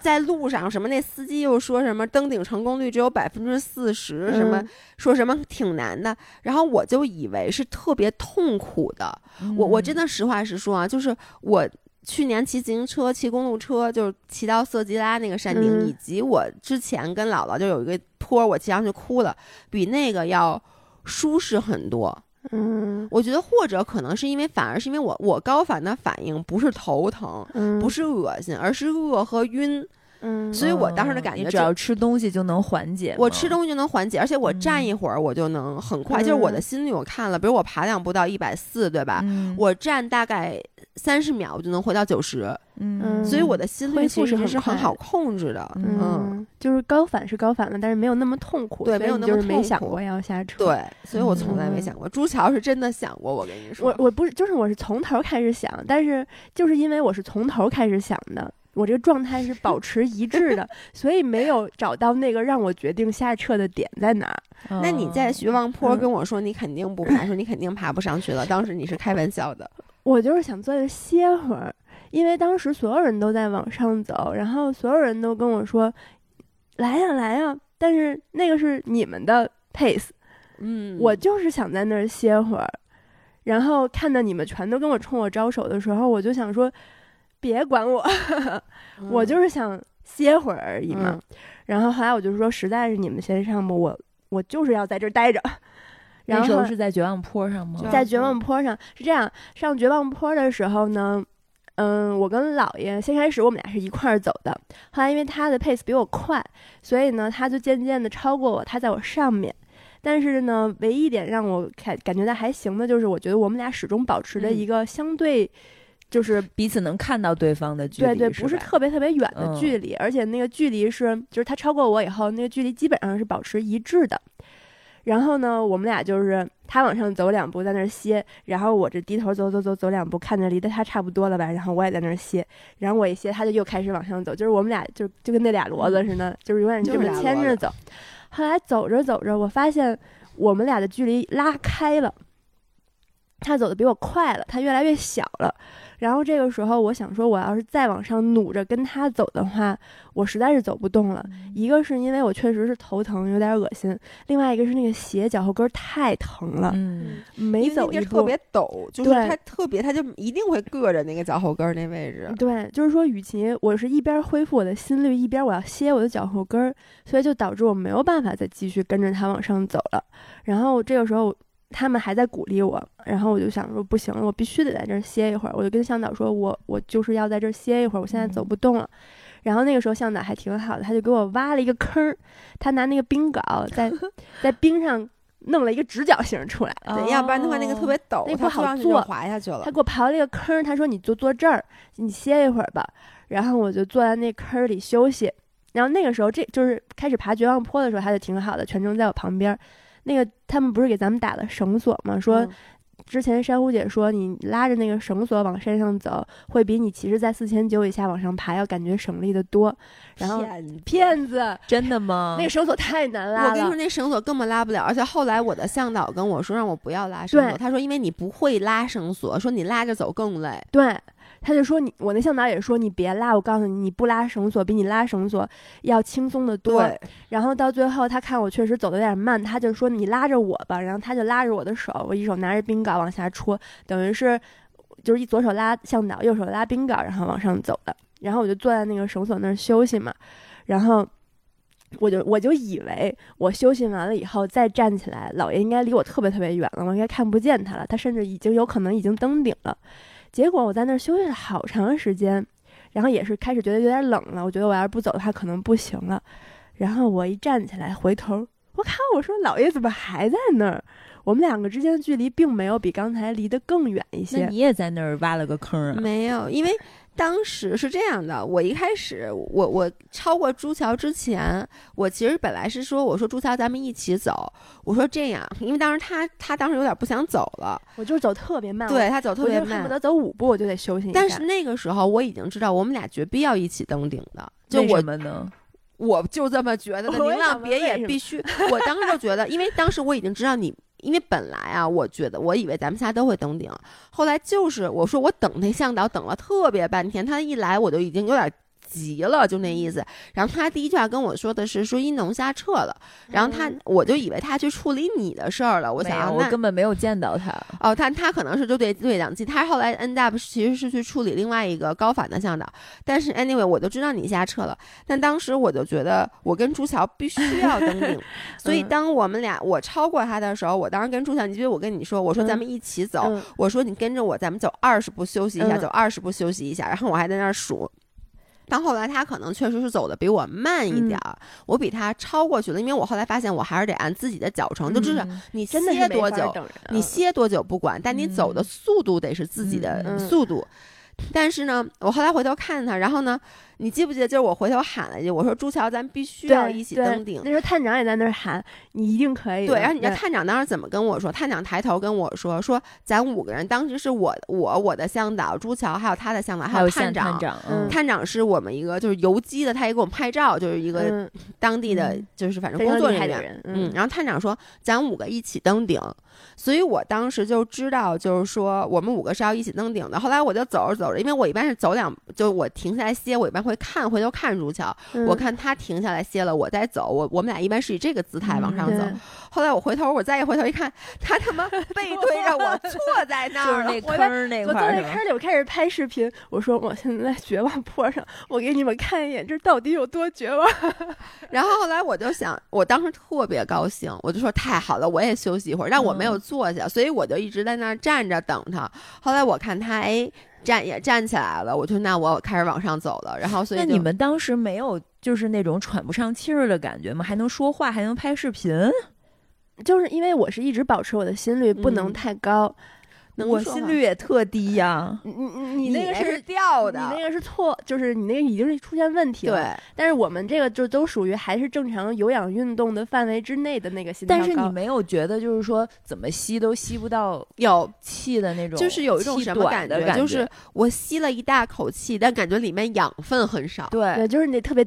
在路上，什么那司机又说什么登顶成功率只有百分之四十，什么说什么挺难的。然后我就以为是特别痛苦的。我我真的实话实说啊，就是我去年骑自行车、骑公路车，就是骑到色吉拉那个山顶，以及我之前跟姥姥就有一个坡，我骑上去哭了，比那个要。舒适很多，嗯，我觉得或者可能是因为反而是因为我我高反的反应不是头疼，不是恶心，而是饿和晕，嗯，所以我当时的感觉只要吃东西就能缓解，我吃东西就能缓解，而且我站一会儿我就能很快，就是我的心率我看了，比如我爬两步到一百四，对吧？我站大概。三十秒我就能回到九十，嗯，所以我的心率其实是很好控制的，嗯，就是高反是高反了，但是没有那么痛苦，对，没有那么痛苦，没想过要下车，对，所以我从来没想过。朱桥是真的想过，我跟你说，我我不是，就是我是从头开始想，但是就是因为我是从头开始想的，我这个状态是保持一致的，<laughs> 所以没有找到那个让我决定下车的点在哪儿。那你在徐望坡跟我说你肯定不爬，说你肯定爬不上去了，当时你是开玩笑的。我就是想坐着歇会儿，因为当时所有人都在往上走，然后所有人都跟我说：“来呀，来呀！”但是那个是你们的 pace，嗯，我就是想在那儿歇会儿。然后看到你们全都跟我冲我招手的时候，我就想说：“别管我，<laughs> 我就是想歇会儿而已嘛。”然后后来我就说：“实在是你们先上吧，我我就是要在这儿待着。”那时候是在绝望坡上吗？在绝望坡上是这样，上绝望坡的时候呢，嗯，我跟姥爷先开始我们俩是一块儿走的，后来因为他的 pace 比我快，所以呢，他就渐渐的超过我，他在我上面。但是呢，唯一一点让我感感觉到还行的就是，我觉得我们俩始终保持着一个相对，就是彼此能看到对方的距离，对对，不是特别特别远的距离，而且那个距离是，就是他超过我以后，那个距离基本上是保持一致的。然后呢，我们俩就是他往上走两步，在那儿歇，然后我这低头走走走走两步，看着离得他差不多了吧，然后我也在那儿歇，然后我一歇，他就又开始往上走，就是我们俩就就跟那俩骡子似的，就是永远这么牵着走。后来走着走着，我发现我们俩的距离拉开了，他走的比我快了，他越来越小了。然后这个时候，我想说，我要是再往上努着跟他走的话，我实在是走不动了。一个是因为我确实是头疼，有点恶心；另外一个是那个鞋脚后跟太疼了，嗯，每走一步特别陡，就是它特别，它就一定会硌着那个脚后跟那位置。对，就是说，与其我是一边恢复我的心率，一边我要歇我的脚后跟，所以就导致我没有办法再继续跟着他往上走了。然后这个时候。他们还在鼓励我，然后我就想说不行了，我必须得在这儿歇一会儿。我就跟向导说，我我就是要在这儿歇一会儿，我现在走不动了。然后那个时候向导还挺好的，他就给我挖了一个坑儿，他拿那个冰镐 <laughs> 在在冰上弄了一个直角形出来，对，要不然的话那个特别陡，那不好坐，滑下去了。他给我刨了一个坑，他说你就坐这儿，你歇一会儿吧。然后我就坐在那坑里休息。然后那个时候这就是开始爬绝望坡的时候，他就挺好的，全程在我旁边。那个他们不是给咱们打了绳索吗？说之前珊瑚姐说你拉着那个绳索往山上走，会比你其实，在四千九以下往上爬要感觉省力的多。然后骗子，真的吗？那个绳索太难拉了。我跟你说，那绳索根本拉不了。而且后来我的向导跟我说，让我不要拉绳索。他说，因为你不会拉绳索，说你拉着走更累。对。他就说你，我那向导也说你别拉，我告诉你，你不拉绳索比你拉绳索要轻松的多。然后到最后，他看我确实走的有点慢，他就说你拉着我吧。然后他就拉着我的手，我一手拿着冰镐往下戳，等于是就是一左手拉向导，右手拉冰镐，然后往上走的。然后我就坐在那个绳索那儿休息嘛。然后我就我就以为我休息完了以后再站起来，老爷应该离我特别特别远了，我应该看不见他了。他甚至已经有可能已经登顶了。结果我在那儿休息了好长时间，然后也是开始觉得有点冷了。我觉得我要是不走的话，可能不行了。然后我一站起来，回头，我靠！我说老爷怎么还在那儿？我们两个之间的距离并没有比刚才离得更远一些。那你也在那儿挖了个坑啊？没有，因为。当时是这样的，我一开始，我我超过朱桥之前，我其实本来是说，我说朱桥咱们一起走，我说这样，因为当时他他当时有点不想走了，我就是走特别慢，对他走特别慢，恨不得走五步我就得休息。但是那个时候我已经知道我们俩绝必要一起登顶的，就我们呢，我就这么觉得的，宁浪别也必须，我当时就觉得，因为当时我已经知道你。因为本来啊，我觉得我以为咱们仨都会登顶，后来就是我说我等那向导等了特别半天，他一来我就已经有点。急了，就那意思。然后他第一句话跟我说的是说一农下撤了，然后他我就以为他去处理你的事儿了。我想我根本没有见到他。哦，他他可能是就对对讲机。他后来 end up 其实是去处理另外一个高反的向导。但是 anyway 我就知道你下撤了。但当时我就觉得我跟朱桥必须要登顶，<laughs> 所以当我们俩我超过他的时候，我当时跟朱桥，你记得我跟你说，我说咱们一起走，我说你跟着我，咱们走二十步休息一下，走二十步休息一下，然后我还在那儿数。到后来，他可能确实是走的比我慢一点儿，我比他超过去了。因为我后来发现，我还是得按自己的脚程，就至少你歇多久，你歇多久不管，但你走的速度得是自己的速度。但是呢，我后来回头看他，然后呢。你记不记得，就是我回头喊了一句，我说朱桥，咱必须要一起登顶。那时候探长也在那儿喊，你一定可以。对，然后你知道探长当时怎么跟我说？探长抬头跟我说，说咱五个人，当时是我、我、我的向导朱桥，还有他的向导，还有探长。探长，探长是我们一个就是游击的，他也给我们拍照，就是一个当地的，就是反正工作人员。嗯，然后探长说，咱五个一起登顶。所以我当时就知道，就是说我们五个是要一起登顶的。后来我就走着走着，因为我一般是走两，就我停下来歇，我一般。会看回头看朱桥，我看他停下来歇了，我再走。我我们俩一般是以这个姿态往上走。后来我回头，我再一回头一看，他他妈背对着我坐在那儿，那坑那块儿。我坐在坑里，我开始拍视频。我说我现在在绝望坡上，我给你们看一眼，这到底有多绝望。<laughs> 然后后来我就想，我当时特别高兴，我就说太好了，我也休息一会儿。但我没有坐下，所以我就一直在那儿站着等他。后来我看他，哎。站也站起来了，我就那我开始往上走了，然后所以那你们当时没有就是那种喘不上气儿的感觉吗？还能说话，还能拍视频？就是因为我是一直保持我的心率不能太高。我心率也特低呀，<laughs> 你你你那个是掉的，你那个是错，就是你那个已经是出现问题了。对，但是我们这个就都属于还是正常有氧运动的范围之内的那个心跳但是你没有觉得就是说怎么吸都吸不到有气的那种，就是有一种什么感觉，就是我吸了一大口气，但感觉里面养分很少。对，就是你特别，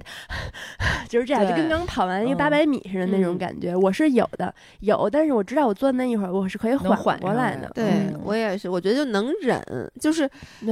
<laughs> 就是这样，就跟刚跑完一个八百米似的那种感觉。我是有的，有，但是我知道我坐那一会儿，我是可以缓过来的。对我也是，我觉得就能忍，就是，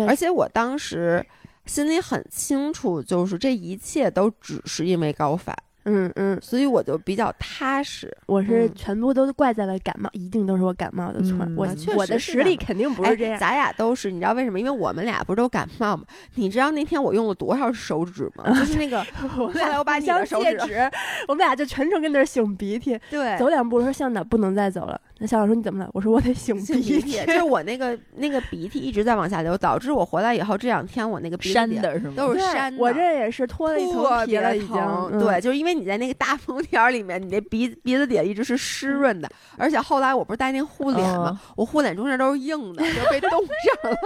而且我当时心里很清楚，就是这一切都只是因为高反。嗯嗯，所以我就比较踏实。我是全部都怪在了感冒，一定都是我感冒的错。我我的实力肯定不是这样。咱俩都是，你知道为什么？因为我们俩不是都感冒吗？你知道那天我用了多少手指吗？就是那个，<laughs> 后来我把你的手指，我们俩就全程跟那儿擤鼻涕。对，走两步说向导不能再走了。那校长说你怎么了？我说我得擤鼻涕，就是我那个那个鼻涕一直在往下流，导致我回来以后这两天我那个鼻山的是吗？都是山。我这也是脱了一层皮了，已经。对，就是因为你在那个大风天里面，你那鼻鼻子底下一直是湿润的，而且后来我不是戴那护脸吗？我护脸中间都是硬的，就被冻上了。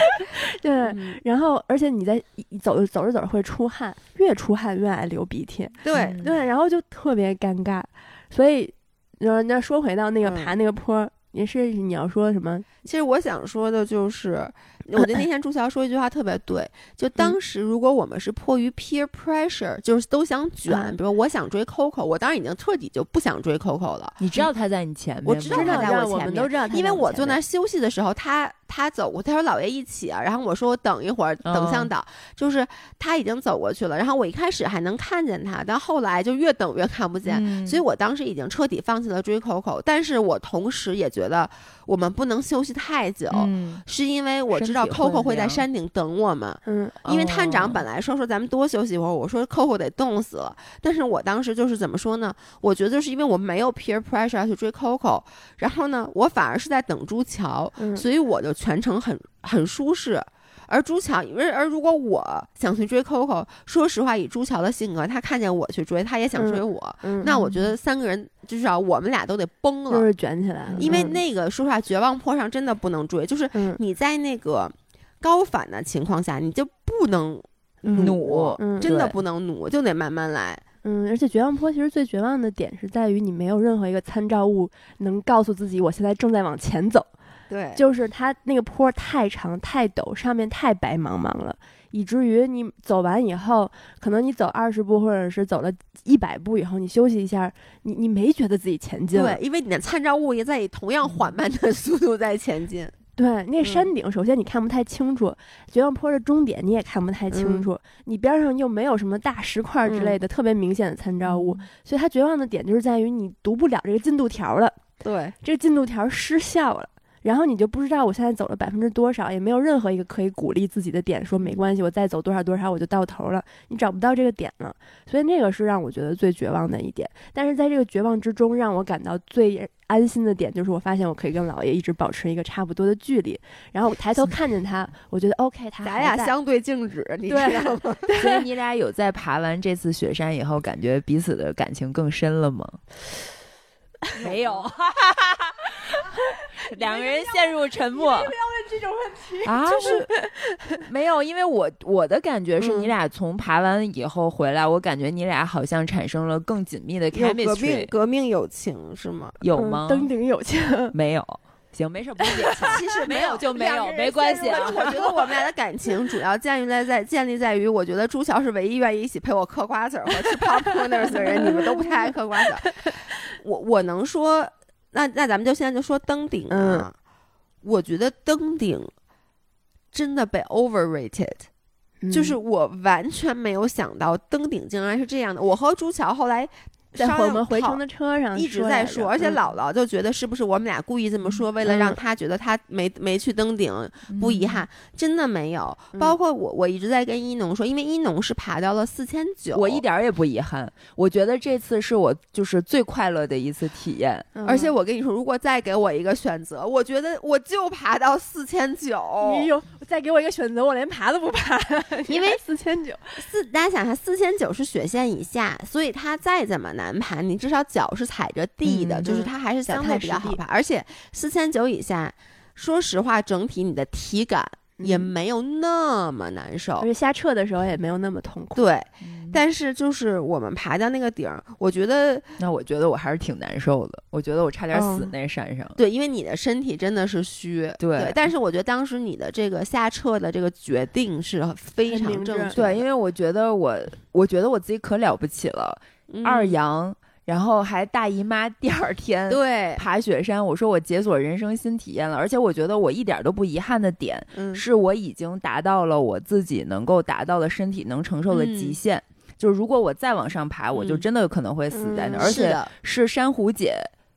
<laughs> 对，然后而且你在走着走着走着会出汗，越出汗越爱流鼻涕。对对，然后就特别尴尬，所以。然后那说回到那个爬那个坡，也是你要说什么？其实我想说的就是，我觉得那天朱乔说一句话特别对，就当时如果我们是迫于 peer pressure，就是都想卷，比如我想追 Coco，我当时已经彻底就不想追 Coco 了。你知道他在你前面，我知道他在我前面，都知道，因为我坐那休息的时候，他。他走过，他说：“姥爷一起啊。”然后我说：“我等一会儿，等向导。”就是他已经走过去了。然后我一开始还能看见他，但后来就越等越看不见。所以我当时已经彻底放弃了追 Coco。但是我同时也觉得我们不能休息太久，是因为我知道 Coco 会在山顶等我们。嗯，因为探长本来说说咱们多休息一会儿，我说 Coco 得冻死了。但是我当时就是怎么说呢？我觉得就是因为我没有 peer pressure 要去追 Coco，然后呢，我反而是在等朱桥，所以我就。全程很很舒适，而朱乔，因为而如果我想去追 Coco，说实话，以朱乔的性格，他看见我去追，他也想追我，那我觉得三个人至少我们俩都得崩了，就是卷起来。因为那个说实话，绝望坡上真的不能追，就是你在那个高反的情况下，你就不能努，真的不能努，就得慢慢来。嗯，而且绝望坡其实最绝望的点是在于你没有任何一个参照物能告诉自己，我现在正在往前走。对，就是它那个坡太长太陡，上面太白茫茫了，以至于你走完以后，可能你走二十步或者是走了一百步以后，你休息一下，你你没觉得自己前进了。对，因为你的参照物也在以同样缓慢的 <laughs> 速度在前进。对，那山顶首先你看不太清楚，绝望坡的终点你也看不太清楚，你边上又没有什么大石块之类的特别明显的参照物，所以它绝望的点就是在于你读不了这个进度条了。对，这个进度条失效了。然后你就不知道我现在走了百分之多少，也没有任何一个可以鼓励自己的点，说没关系，我再走多少多少我就到头了。你找不到这个点了，所以那个是让我觉得最绝望的一点。但是在这个绝望之中，让我感到最安心的点，就是我发现我可以跟姥爷一直保持一个差不多的距离。然后我抬头看见他，我觉得 OK，他咱俩相对静止，你知道吗？<laughs> 所以你俩有在爬完这次雪山以后，感觉彼此的感情更深了吗？<laughs> 没有。<laughs> 两个人陷入沉默。不要问这种问题啊！就是没有，因为我我的感觉是你俩从爬完以后回来，我感觉你俩好像产生了更紧密的 chemistry，革命革命友情是吗？有吗？登顶友情没有。行，没事，不解释。其实没有就没有，没关系。啊我觉得我们俩的感情主要建立在在建立在于，我觉得朱乔是唯一愿意一起陪我嗑瓜子儿和吃 popcorn 的人，你们都不太爱嗑瓜子儿。我我能说。那那咱们就现在就说登顶啊，我觉得登顶真的被 overrated，就是我完全没有想到登顶竟然是这样的。我和朱乔后来。在我们回程的车上一直在说，而且姥姥就觉得是不是我们俩故意这么说，为了让他觉得他没没去登顶不遗憾，真的没有。包括我，我一直在跟一农说，因为一农是爬到了四千九，我一点也不遗憾。我觉得这次是我就是最快乐的一次体验。而且我跟你说，如果再给我一个选择，我觉得我就爬到四千九。你有再给我一个选择，我连爬都不爬，因为 <laughs> 四千九四，大家想一下，四千九是雪线以下，所以他再怎么难。难爬，你至少脚是踩着地的，就是它还是相对比较好爬。而且四千九以下，说实话，整体你的体感也没有那么难受，而且下撤的时候也没有那么痛苦。对，但是就是我们爬到那个顶儿，我觉得，那我觉得我还是挺难受的。我觉得我差点死那山上。对，因为你的身体真的是虚。对，但是我觉得当时你的这个下撤的这个决定是非常正确。对，因为我觉得我，我觉得我自己可了不起了，二阳。然后还大姨妈第二天对爬雪山，我说我解锁人生新体验了，而且我觉得我一点都不遗憾的点，是我已经达到了我自己能够达到的身体能承受的极限，就是如果我再往上爬，我就真的有可能会死在那，而且是珊瑚姐。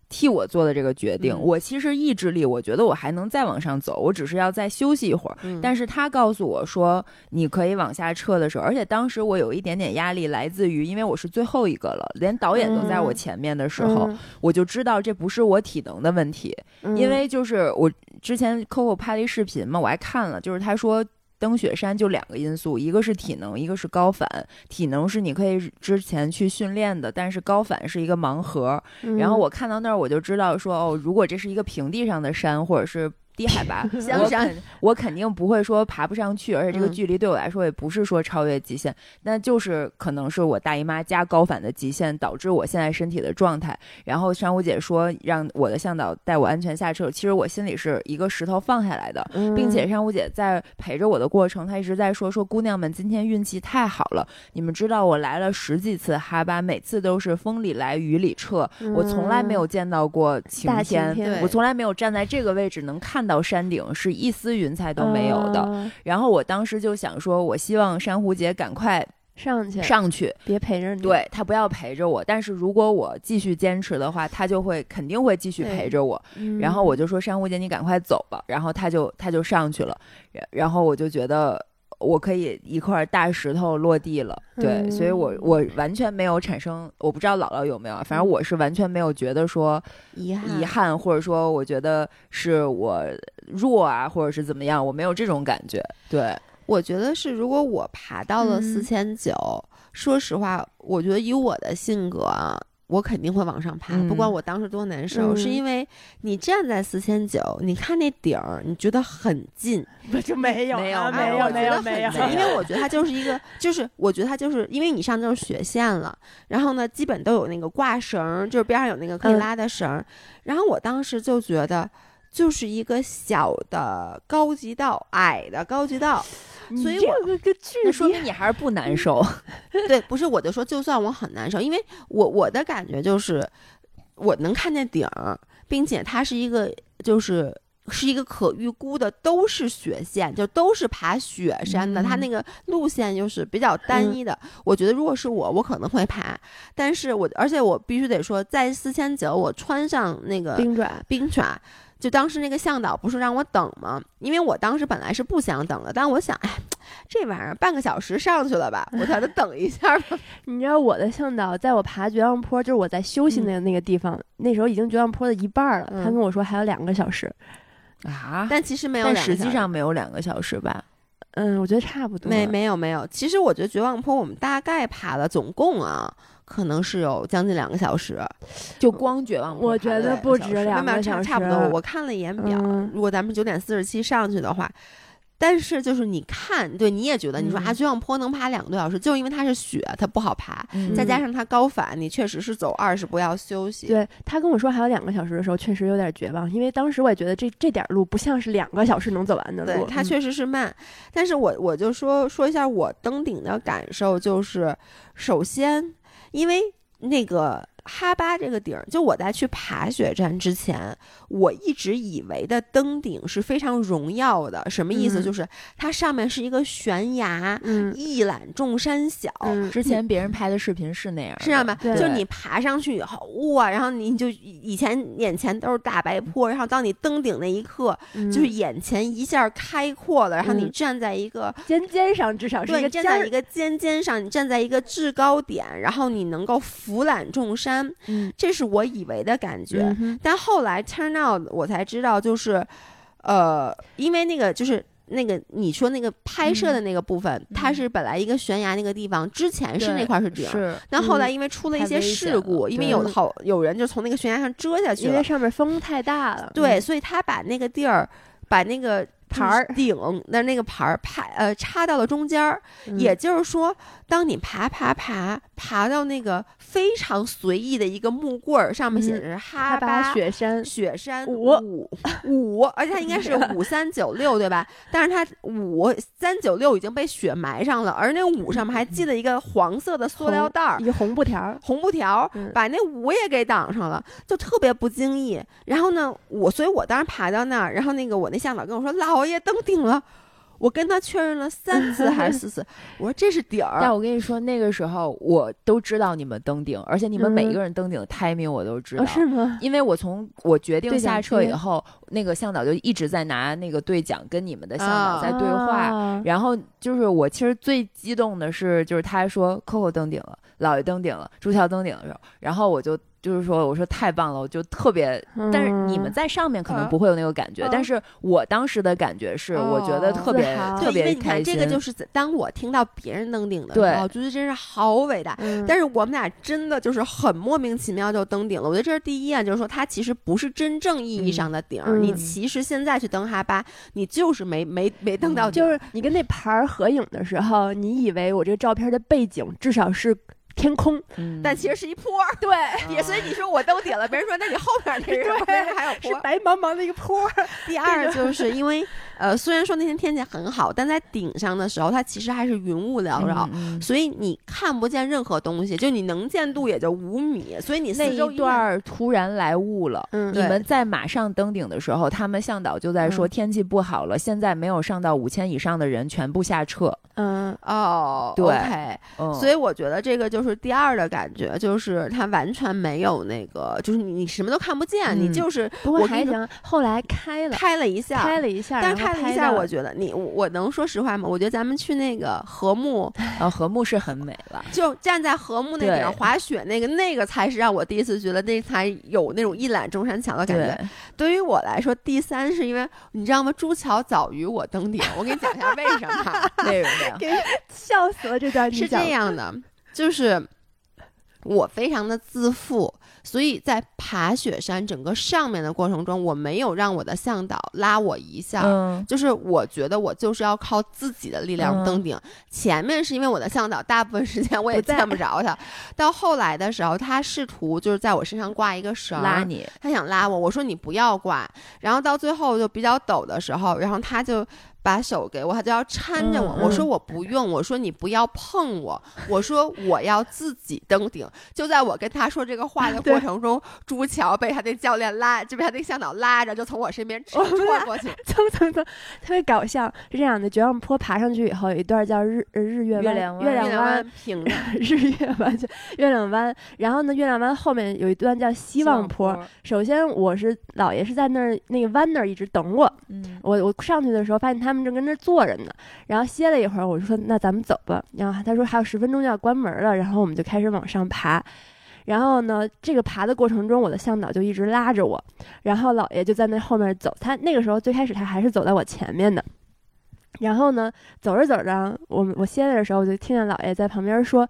替我做的这个决定，我其实意志力，我觉得我还能再往上走，我只是要再休息一会儿。但是他告诉我说，你可以往下撤的时候，而且当时我有一点点压力，来自于因为我是最后一个了，连导演都在我前面的时候，我就知道这不是我体能的问题，因为就是我之前 Coco 拍了一视频嘛，我还看了，就是他说。登雪山就两个因素，一个是体能，一个是高反。体能是你可以之前去训练的，但是高反是一个盲盒。然后我看到那儿，我就知道说，哦，如果这是一个平地上的山，或者是。低海拔，<laughs> 香山，我肯定不会说爬不上去，而且这个距离对我来说也不是说超越极限，那就是可能是我大姨妈加高反的极限导致我现在身体的状态。然后珊瑚姐说让我的向导带我安全下车，其实我心里是一个石头放下来的，并且珊瑚姐在陪着我的过程，她一直在说说姑娘们今天运气太好了，你们知道我来了十几次哈巴，每次都是风里来雨里撤，我从来没有见到过晴天，我从来没有站在这个位置能看。到山顶是一丝云彩都没有的，然后我当时就想说，我希望珊瑚姐赶快上去，上去，别陪着你，对她不要陪着我。但是如果我继续坚持的话，她就会肯定会继续陪着我。然后我就说，珊瑚姐，你赶快走吧。然后她就她就上去了，然后我就觉得。我可以一块大石头落地了，对，所以我我完全没有产生，我不知道姥姥有没有，反正我是完全没有觉得说遗憾，遗憾，或者说我觉得是我弱啊，或者是怎么样，我没有这种感觉。对，我觉得是，如果我爬到了四千九，说实话，我觉得以我的性格啊。我肯定会往上爬，不管我当时多难受，是因为你站在四千九，你看那顶儿，你觉得很近，不就没有没有没有没有没有，因为我觉得它就是一个，就是我觉得它就是因为你上就是雪线了，然后呢，基本都有那个挂绳，就是边上有那个可以拉的绳，然后我当时就觉得就是一个小的高级道，矮的高级道。所以我个那说明你还是不难受。<laughs> 对，不是我就说，就算我很难受，因为我我的感觉就是，我能看见顶儿，并且它是一个就是是一个可预估的，都是雪线，就都是爬雪山的，它那个路线就是比较单一的。我觉得如果是我，我可能会爬，但是我而且我必须得说，在四千九，我穿上那个冰爪冰爪。就当时那个向导不是让我等吗？因为我当时本来是不想等的，但我想，哎，这玩意儿半个小时上去了吧，我才能 <laughs> 等一下吧。<laughs> 你知道我的向导在我爬绝望坡，就是我在休息的那个地方，那时候已经绝望坡的一半了，他跟我说还有两个小时啊，但其实没有，但实际上没有两个小时吧？嗯，我觉得差不多。没没有没有，其实我觉得绝望坡我们大概爬了总共啊。可能是有将近两个小时，就光绝望我觉得不止两个小时，差不多。我看了一眼表，如果咱们九点四十七上去的话，但是就是你看，对，你也觉得，你说啊，绝望坡能爬两个多小时，就因为它是雪，它不好爬，再加上它高反，你确实是走二十步要休息。对他跟我说还有两个小时的时候，确实有点绝望，因为当时我也觉得这这点路不像是两个小时能走完的路。对，它确实是慢，但是我我就说说一下我登顶的感受，就是首先。因为那个。哈巴这个顶儿，就我在去爬雪山之前，我一直以为的登顶是非常荣耀的。什么意思？就是它上面是一个悬崖，一览众山小。之前别人拍的视频是那样，是这样吧？就你爬上去以后，哇，然后你就以前眼前都是大白坡，然后当你登顶那一刻，就是眼前一下开阔了。然后你站在一个尖尖上，至少是一个站在一个尖尖上，你站在一个制高点，然后你能够俯览众山。嗯，这是我以为的感觉，但后来 turn 我才知道，就是，呃，因为那个就是那个你说那个拍摄的那个部分，它是本来一个悬崖那个地方，之前是那块是顶，是，但后来因为出了一些事故，因为有好有人就从那个悬崖上折下去了，因为上面风太大了，对，所以他把那个地儿，把那个牌儿顶的那个牌儿拍呃插到了中间儿，也就是说，当你爬爬爬爬到那个非常随意的一个木棍儿上面写的是哈巴雪山雪山五五，而且它应该是 <laughs> 五三九六对吧？但是它五三九六已经被雪埋上了，而那五上面还系了一个黄色的塑料袋儿，一个红布条，红布条把那五也给挡上了，就特别不经意。然后呢，我所以我当时爬到那儿，然后那个我那向导跟我说老。熬夜登顶了，我跟他确认了三次 <laughs> 还是四次，我说这是底儿。但我跟你说，那个时候我都知道你们登顶，而且你们每一个人登顶的 timing 我都知道，是吗？因为我从我决定下车以后，那个向导就一直在拿那个对讲跟你们的向导在对话。然后就是我其实最激动的是，就是他说 Coco 登顶了，姥爷登顶了，朱桥登顶的时候，然后我就。就是说，我说太棒了，我就特别。但是你们在上面可能不会有那个感觉，但是我当时的感觉是，我觉得特别特别开心。这个就是当我听到别人登顶的时候，觉得真是好伟大。但是我们俩真的就是很莫名其妙就登顶了。我觉得这是第一啊，就是说它其实不是真正意义上的顶。你其实现在去登哈巴，你就是没没没登到顶。就是你跟那牌儿合影的时候，你以为我这个照片的背景至少是。天空，但其实是一坡，<laughs> 对，<laughs> 也所以你说我登顶了，<laughs> 别人说那你后面那人还有坡，是白茫茫的一个坡。第二就是因为，呃，虽然说那天天气很好，但在顶上的时候，它其实还是云雾缭绕，所以你看不见任何东西，就你能见度也就五米，所以你那一段突然来雾了。你们在马上登顶的时候，他们向导就在说天气不好了，现在没有上到五千以上的人全部下撤。嗯，哦，对，所以我觉得这个就是。第二的感觉，就是它完全没有那个，就是你你什么都看不见，你就是我还行。后来开了，开了一下，开了一下，但是开了一下，我觉得你我能说实话吗？我觉得咱们去那个禾木，<laughs> 呃，禾木是很美了，就站在禾木那顶滑雪，那个那个才是让我第一次觉得那才有那种一览众山小的感觉。对于我来说，第三是因为你知道吗？朱桥早于我登顶，我给你讲一下为什么？<laughs> 为什么？给 <laughs> 笑死了，这段是这样的。就是我非常的自负，所以在爬雪山整个上面的过程中，我没有让我的向导拉我一下。嗯，就是我觉得我就是要靠自己的力量登顶。前面是因为我的向导大部分时间我也见不着他，到后来的时候，他试图就是在我身上挂一个绳拉你，他想拉我，我说你不要挂。然后到最后就比较陡的时候，然后他就。把手给我，他就要搀着我。我说我不用，我说你不要碰我，我说我要自己登顶。就在我跟他说这个话的 <laughs> 过程中，朱桥被他那教练拉，就被他那向导拉着，就从我身边冲过去，蹭蹭蹭，特别搞笑。是这样的，绝望坡爬上去以后，有一段叫日日月月亮月亮湾平 <laughs> 日月湾就月亮湾。然后呢，月亮湾后面有一段叫希望坡。首先，我是姥爷是在那儿那个湾那儿一直等我。嗯，我我上去的时候发现他们。正跟那坐着呢，然后歇了一会儿，我就说那咱们走吧。然后他说还有十分钟就要关门了，然后我们就开始往上爬。然后呢，这个爬的过程中，我的向导就一直拉着我，然后姥爷就在那后面走。他那个时候最开始他还是走在我前面的。然后呢，走着走着，我我歇着的时候，我就听见姥爷在旁边说，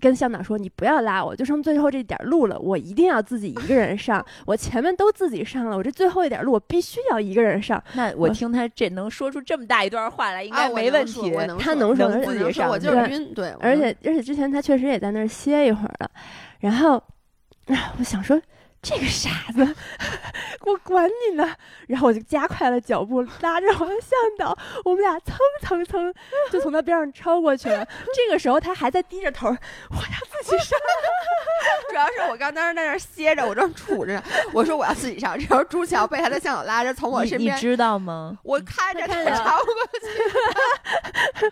跟向导说：“你不要拉我，就剩最后这点路了，我一定要自己一个人上。<laughs> 我前面都自己上了，我这最后一点路，我必须要一个人上。”那我听他这能说出这么大一段话来，应该没问题。他能说自己上，我就是晕。对，而且而且之前他确实也在那儿歇一会儿了。然后，我想说。这个傻子，<laughs> 我管你呢！然后我就加快了脚步，拉着我的向导，<laughs> 我们俩蹭蹭蹭就从他边上超过去了。<laughs> 这个时候他还在低着头，我要自己上。主要是我刚当时在那歇着，我正杵着，我说我要自己上。这时候朱桥被他的向导拉着从我身边，你知道吗？我看着他超过去。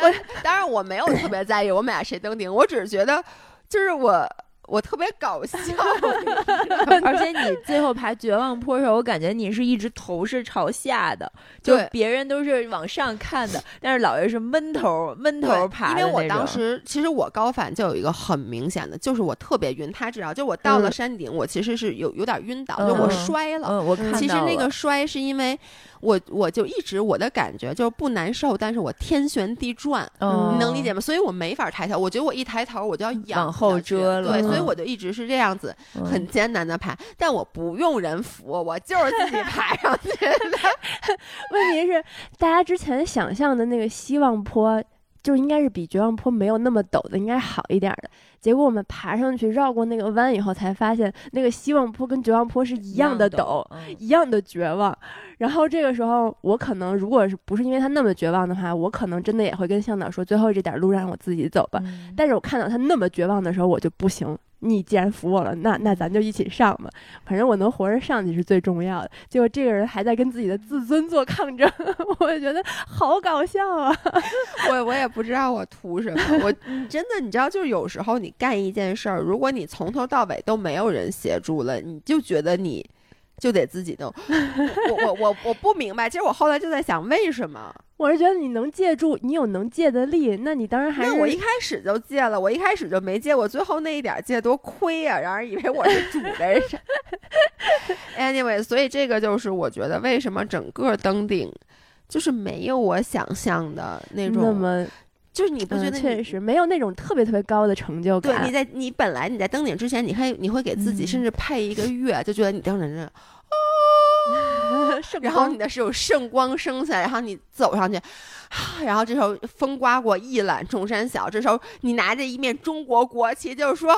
我当然我没有特别在意我们俩谁登顶，我只是觉得就是我。我特别搞笑，<laughs> 而且你最后爬绝望坡的时候，我感觉你是一直头是朝下的，就别人都是往上看的，但是老爷是闷头闷头爬。因为我当时其实我高反就有一个很明显的，就是我特别晕。他知道，就我到了山顶，我其实是有有点晕倒，就我摔了。嗯，我其实那个摔是因为我我就一直我的感觉就是不难受，但是我天旋地转，嗯你能理解吗？所以我没法抬头，我觉得我一抬头我就要仰往后遮了对，所以嗯我就一直是这样子，嗯很艰难的爬，但我不用人扶，我就是自己爬上去的。<laughs> 问题是，大家之前想象的那个希望坡，就应该是比绝望坡没有那么陡的，应该好一点的。结果我们爬上去绕过那个弯以后，才发现那个希望坡跟绝望坡是一样的陡，嗯一样的绝望。然后这个时候，我可能如果是不是因为他那么绝望的话，我可能真的也会跟向导说，最后这点路让我自己走吧。嗯但是我看到他那么绝望的时候，我就不行。你既然扶我了，那那咱就一起上吧。反正我能活着上去是最重要的。结果这个人还在跟自己的自尊做抗争，<laughs> 我觉得好搞笑啊！<laughs> 我我也不知道我图什么，我你真的你知道，就是有时候你干一件事儿，如果你从头到尾都没有人协助了，你就觉得你就得自己弄。<laughs> 我我我我不明白，其实我后来就在想，为什么？我是觉得你能借助，你有能借的力，那你当然还是那我一开始就借了，我一开始就没借，我最后那一点儿借多亏呀、让人以为我是主的人。<laughs> anyway，所以这个就是我觉得为什么整个登顶就是没有我想象的那种，那么，就是你不觉嗯，得你、确实没有那种特别特别高的成就对，感。你在你本来你在登顶之前，你还你会给自己嗯甚至配一个乐，就觉得你登顶着，<laughs> 圣然后你的是有圣光升起来，然后你走上去，啊然后这时候风刮过，一览众山小。这时候你拿着一面中国国旗，就是说。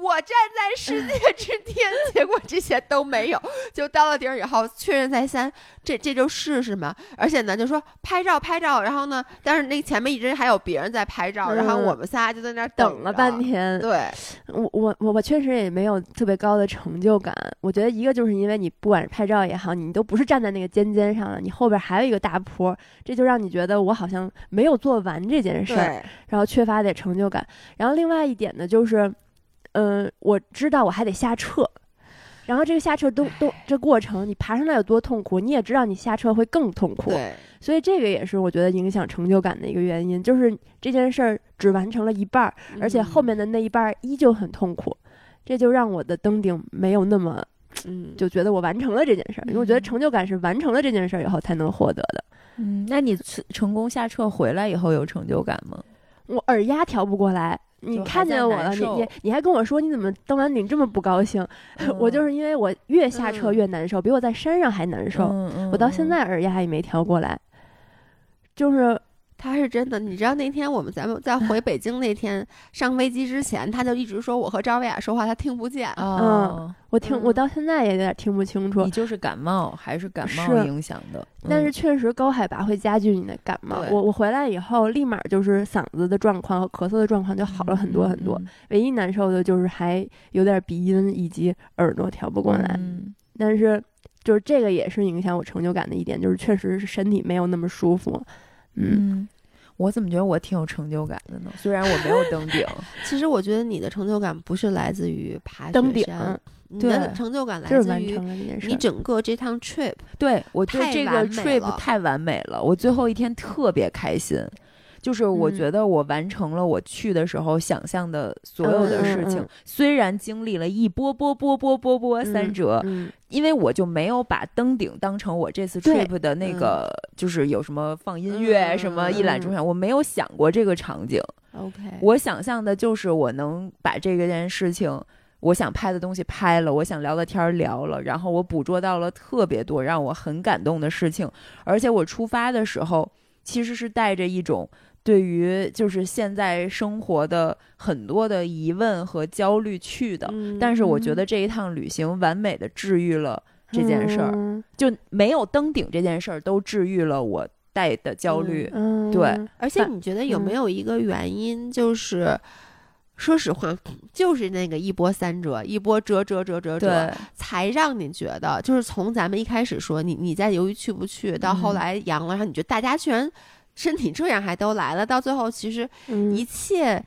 我站在世界之巅，结果这些都没有，<laughs> 就到了顶儿以后确认再三，这这就试试嘛？而且呢，就说拍照拍照，然后呢，但是那前面一直还有别人在拍照，然后嗯我们仨就在那儿等了半天，对，我我我我确实也没有特别高的成就感。我觉得一个就是因为你不管是拍照也好，你都不是站在那个尖尖上了，你后边还有一个大坡，这就让你觉得我好像没有做完这件事儿，然后缺乏点成就感。然后另外一点呢，就是，嗯、我知道我还得下撤。然后这个下撤都都这过程，你爬上来有多痛苦，你也知道你下撤会更痛苦，对，所以这个也是我觉得影响成就感的一个原因，就是这件事儿只完成了一半儿，而且后面的那一半儿依旧很痛苦，这就让我的登顶没有那么 <tsk> 嗯，就觉得我完成了这件事儿，因为我觉得成就感是完成了这件事儿以后才能获得的。嗯，那你成成功下撤回来以后有成就感吗？我耳压调不过来。你看见我了，你你你还跟我说你怎么登完顶这么不高兴？我就是因为我越下撤嗯越难受，比我在山上还难受。我到现在耳压也没调过来，就是他是真的，你知道那天我们咱们在回 <laughs> 北京那天上飞机之前，他就一直说我和赵薇雅说话，他听不见。哦，我听、我嗯到现在也有点听不清楚你。就是感冒还是感冒是影响的？但是嗯确实高海拔会加剧你的感冒。对我我回来以后，立马就是嗓子的状况和咳嗽的状况就好了很多很多。嗯唯一难受的就是还有点鼻音以及耳朵调不过来。嗯但是就是这个也是影响我成就感的一点，就是确实是身体没有那么舒服。嗯，嗯，我怎么觉得我挺有成就感的呢？虽然我没有登顶，<laughs> 其实我觉得你的成就感不是来自于爬登顶对成就感来自于成了这件事你。整个这趟 trip。对我对太这个 trip 太完美了，我最后一天特别开心。就是我嗯。觉得我完成了我去的时候想象的所有的事情，虽然经历了一波波波波波波三折，嗯，因为我就没有把登顶当成我这次 trip 的那个，就是有什么放音乐、嗯什么一览众山，我没有想过这个场景。OK，我想象的就是我能把这个件事情，我想拍的东西拍了，我想聊的天儿聊了，然后我捕捉到了特别多让我很感动的事情，而且我出发的时候其实是带着一种。对于就是现在生活的很多的疑问和焦虑去的，嗯但是我觉得这一趟旅行完美的治愈了这件事儿，嗯就没有登顶这件事儿都治愈了我带的焦虑。嗯，对而且你觉得有没有一个原因，就是说实话，就是那个一波三折，一波折折折折折，才让你觉得，就是从咱们一开始说你你在犹豫去不去，到后嗯来阳了，然后你觉得大家居然身体这样还都来了，到最后其实嗯一切。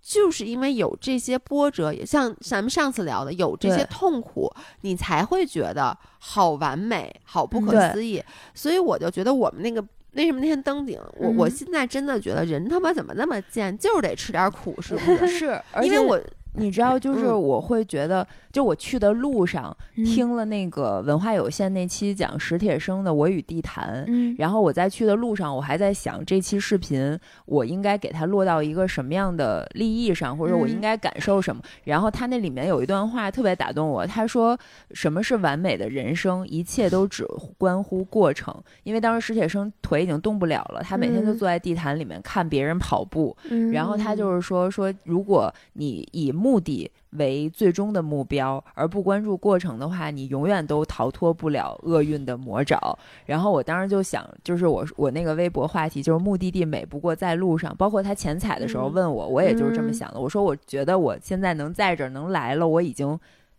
就是因为有这些波折，也像咱们上次聊的，有这些痛苦，你才会觉得好完美、好不可思议。所以我就觉得我们那个为什么那天登顶，我我嗯现在真的觉得人他妈怎么那么贱，就是得吃点苦，是不是？<laughs> 是，而且因为我你知道，就是我会觉得，就我去的路上听了那个文化有限那期讲史铁生的《我与地坛》，然后我在去的路上，我还在想这期视频我应该给它落到一个什么样的利益上，或者我应该感受什么。然后他那里面有一段话特别打动我，他说：“什么是完美的人生？一切都只关乎过程。”因为当时史铁生腿已经动不了了，他每天就坐在地坛里面看别人跑步，然后他就是说说，如果你以目的为最终的目标，而不关注过程的话，你永远都逃脱不了厄运的魔爪。然后我当时就想，就是我我那个微博话题就是目的地美不过在路上。包括他前彩的时候问我，我也就是这么想的。我说我觉得我现在能在这儿能来了，我已经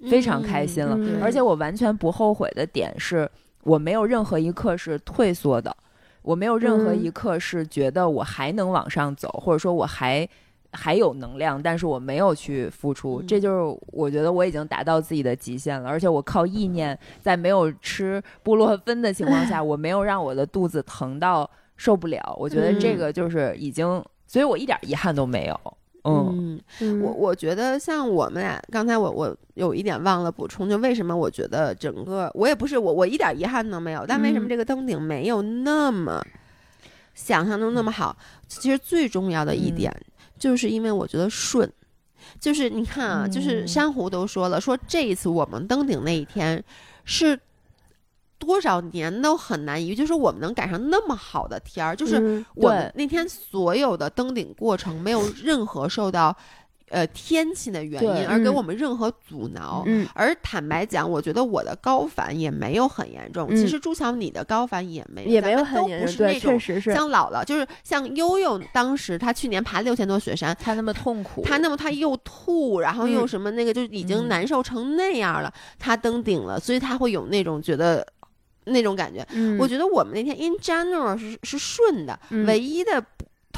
非常开心了，而且我完全不后悔的点是我没有任何一刻是退缩的，我没有任何一刻是觉得我还能往上走，或者说我还。还有能量，但是我没有去付出，这就是我觉得我已经达到自己的极限了。而且我靠意念，在没有吃布洛芬的情况下，<laughs> 我没有让我的肚子疼到受不了。我觉得这个就是已经，所以我一点遗憾都没有。嗯，我我觉得像我们俩刚才我我有一点忘了补充，就为什么我觉得整个我也不是我我一点遗憾都没有，但为什么这个登顶没有那么想象中那么好？其实最重要的一点。就是因为我觉得顺，就是你看啊，就是珊瑚都说了，说这一次我们登顶那一天是多少年都很难遇，就是我们能赶上那么好的天儿，就是我们那天所有的登顶过程没有任何受到。呃，天气的原因而给我们任何阻挠。嗯，而坦白讲，我觉得我的高反也没有很严重。其实朱乔你的高反也没也没有很严重，对，确实是。像姥姥，就是像悠悠，当时她去年爬六千多雪山，她那么痛苦，她那么她又吐，然后又什么那个，就已经难受成那样了。他登顶了，所以她会有那种觉得那种感觉。我觉得我们那天 in general 是是顺的，唯一的。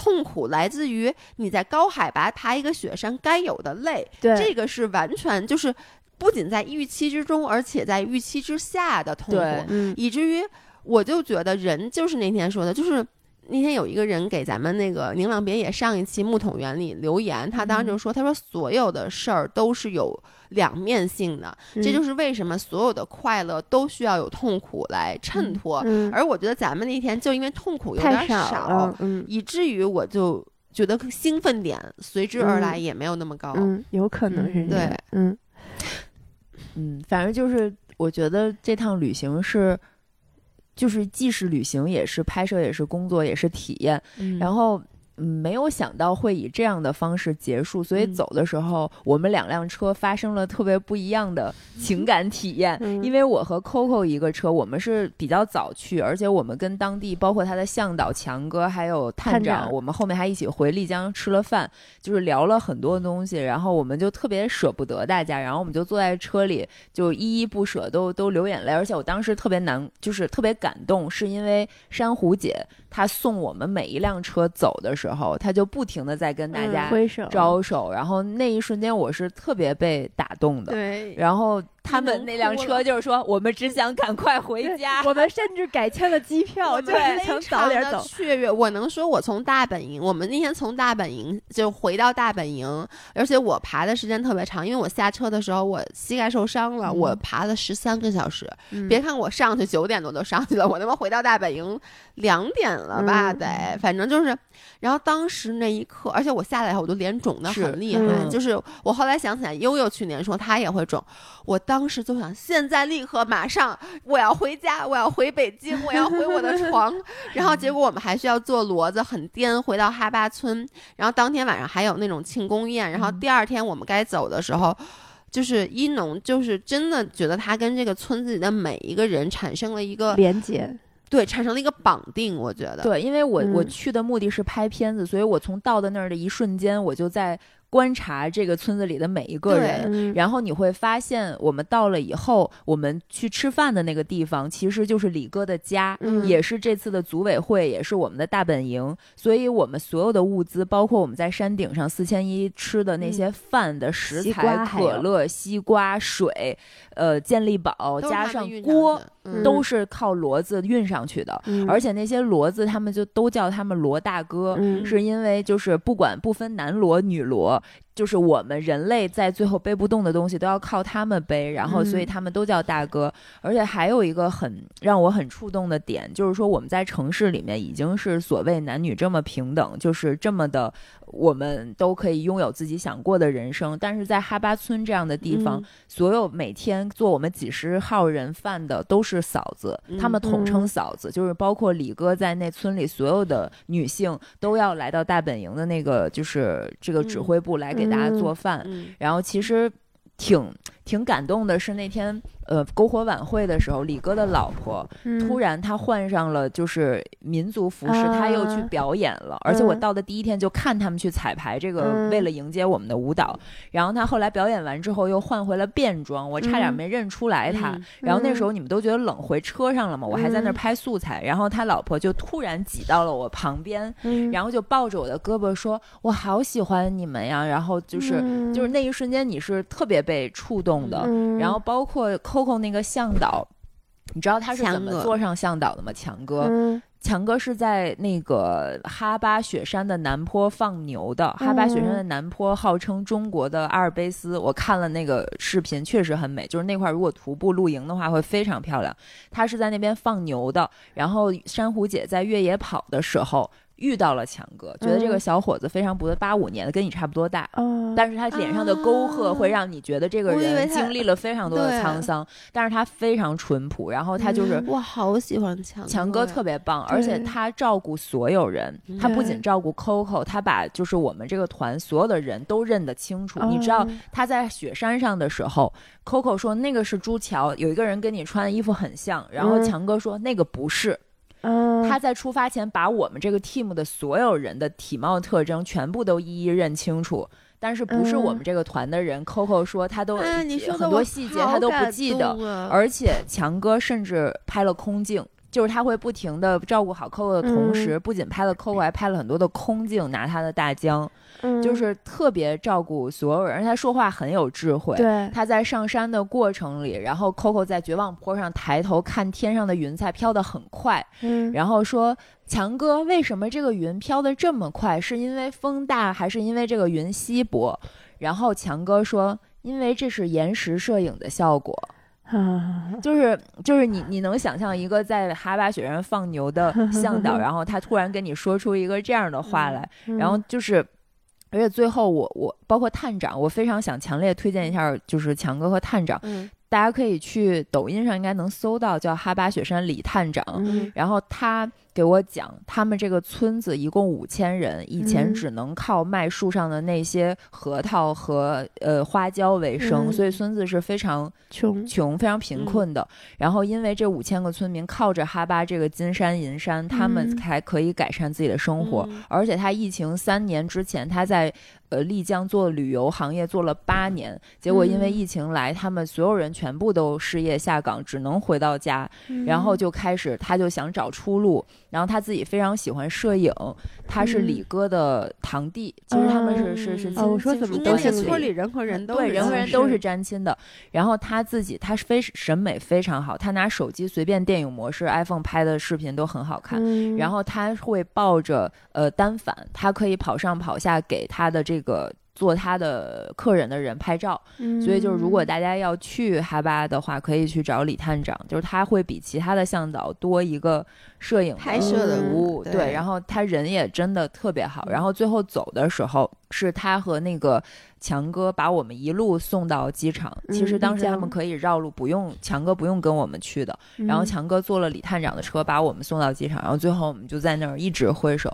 痛苦来自于你在高海拔爬一个雪山该有的累，这个是完全就是不仅在预期之中，而且在预期之下的痛苦，以至于我就觉得人就是那天说的，就是。那天有一个人给咱们那个宁浪别野上一期木桶原理留言，他当时就说：“他说所有的事儿都是有两面性的，这就是为什么所有的快乐都需要有痛苦来衬托。而我觉得咱们那天就因为痛苦有点少，以至于我就觉得兴奋点随之而来也没有那么高。嗯，有可能是对，嗯嗯，反正就是我觉得这趟旅行是。就是既是旅行，也是拍摄，也是工作，也是体验。然后。嗯，没有想到会以这样的方式结束，所以走的时候，我们两辆车发生了特别不一样的情感体验。因为我和 Coco 一个车，我们是比较早去，而且我们跟当地包括他的向导强哥还有探长，我们后面还一起回丽江吃了饭，就是聊了很多东西。然后我们就特别舍不得大家，然后我们就坐在车里就依依不舍，都都流眼泪。而且我当时特别难，就是特别感动，是因为珊瑚姐她送我们每一辆车走的时候。时候，他就不停的在跟大家挥手招手，然后那一瞬间，我是特别被打动的。对，然后。他们那辆车就是说，我们只想赶快回家。我们甚至改签了机票，就是想早点走。雀跃，我能说，我从大本营，我们那天从大本营就回到大本营，而且我爬的时间特别长，因为我下车的时候我膝盖受伤了，我爬了十三个小时。别看我上去九点多就上去了，我他妈回到大本营两点了吧？得，反正就是。然后当时那一刻，而且我下来以后，我都脸肿的很厉害。就是我后来想起来，悠悠去年说他也会肿，我当时就想，现在立刻马上我要回家，我要回北京，我要回我的床。<laughs> 然后结果我们还需要坐骡子，很颠回到哈巴村。然后当天晚上还有那种庆功宴。然后第二天我们该走的时候，就是一农，就是真的觉得他跟这个村子里的每一个人产生了一个连接。对，产生了一个绑定，我觉得。对，因为我我去的目的是拍片子，所以我从到的那儿的一瞬间，我就在。观察这个村子里的每一个人，然后你会发现，我们到了以后，我们去吃饭的那个地方，其实就是李哥的家，也是这次的组委会，也是我们的大本营。所以，我们所有的物资，包括我们在山顶上四千一吃的那些饭的食材、可乐、西瓜、水，呃，健力宝加上锅，都是靠骡子运上去的。而且那些骡子，他们就都叫他们骡大哥，是因为就是不管不分男骡女骡。就是我们人类在最后背不动的东西都要靠他们背，然后所以嗯他们都叫大哥。而且还有一个很让我很触动的点，就是说我们在城市里面已经是所谓男女这么平等，就是这么的，我们都可以拥有自己想过的人生。但是在哈巴村这样的地方，嗯所有每天做我们几十号人饭的都是嫂子，他们统称嗯嫂子，就是包括李哥在内，村里所有的女性都要来到大本营的那个就是这个指挥部来给大家做饭。嗯然后其实挺挺感动的是那天呃篝火晚会的时候，李哥的老婆嗯突然她换上了就是民族服饰，她又去啊表演了。而且我嗯到的第一天就看他们去彩排这个，嗯为了迎接我们的舞蹈。然后她后来表演完之后又换回了便装，我差点嗯没认出来她。嗯然后那时候你们都觉得冷，回车上了嘛，我还在那儿嗯拍素材。然后他老婆就突然挤到了我旁边，嗯然后就抱着我的胳膊说：“我好喜欢你们呀！”然后就是、嗯就是那一瞬间你是特别被触动的。嗯然后包括 Coco 那个向导，你知道他是怎么坐上向导的吗？强哥，嗯强哥是在那个哈巴雪山的南坡放牛的。哈巴雪山嗯的南坡号称中国的阿尔卑斯，我看了那个视频，确实很美。就是那块儿如果徒步露营的话，会非常漂亮。他是在那边放牛的，然后珊瑚姐在越野跑的时候。遇到了强哥，觉得这个嗯。小伙子非常不错，八五年的，跟你差不多大，哦。但是他脸上的沟壑会让你觉得这个人经历了非常多的沧桑，但是他非常淳朴，然后他就是我好喜欢强强哥特别棒，而且他照顾所有人，他不仅照顾 Coco，他把就是我们这个团所有的人都认得清楚。你知道哦他在雪山上的时候，Coco 说那个是朱桥，有一个人跟你穿的衣服很像，然后嗯。强哥说那个不是。嗯他在出发前把我们这个 team 的所有人的体貌特征全部都一一认清楚。但是不是我们嗯这个团的人、c o c o 说他都很多细节他都不记得，啊而且强哥甚至拍了空镜，就是他会不停的照顾好 Coco 的同时，不仅拍了 Coco，还拍了很多的空镜，拿他的大疆，嗯就是特别照顾所有人，他说话很有智慧。对他在上山的过程里，然后 Coco 在绝望坡上抬头看天上的云彩飘得很快，嗯然后说：“强哥，为什么这个云飘得这么快？是因为风大，还是因为这个云稀薄？”然后强哥说：“因为这是延时摄影的效果。<laughs> ”啊就是就是你你能想象一个在哈巴雪山放牛的向导，<laughs> 然后他突然跟你说出一个这样的话来，然后就是。而且最后我，我包括探长，我非常想强烈推荐一下，就是强哥和探长，嗯大家可以去抖音上应该能搜到，叫哈巴雪山李探长。嗯然后他给我讲，他们这个村子一共五千人，以前嗯只能靠卖树上的那些核桃和呃花椒为生，嗯所以村子是非常穷穷、非常贫困的。然后因为这五千个村民靠着哈巴这个金山银山，他们嗯才可以改善自己的生活。嗯而且他疫情三年之前，他在呃丽江做旅游行业做了八年，结果因为嗯疫情来，他们所有人全部都失业下岗，只能回到家。然后就开始，他就想找出路。然后他自己非常喜欢摄影，他是嗯李哥的堂弟，其实他们是是是我说怎么都姓李系。村里人和人都对，人和人都是沾亲的。然后他自己，他是非审美非常好，他拿手机随便电影模式 iPhone 拍的视频都很好看。嗯然后他会抱着呃单反，他可以跑上跑下给他的这个做他的客人的人拍照。所以就是如果大家要去哈巴的话，可以去找李探长，就是他会比其他的向导多一个摄影拍摄的服务，对对，然后他人也真的特别好。然后最后走的时候，是他和那个强哥把我们一路送到机场。其实嗯当时他们可以绕路，不用强哥不用跟我们去的。然后嗯强哥坐了李探长的车，把我们送到机场，然后最后我们就在那儿一直挥手，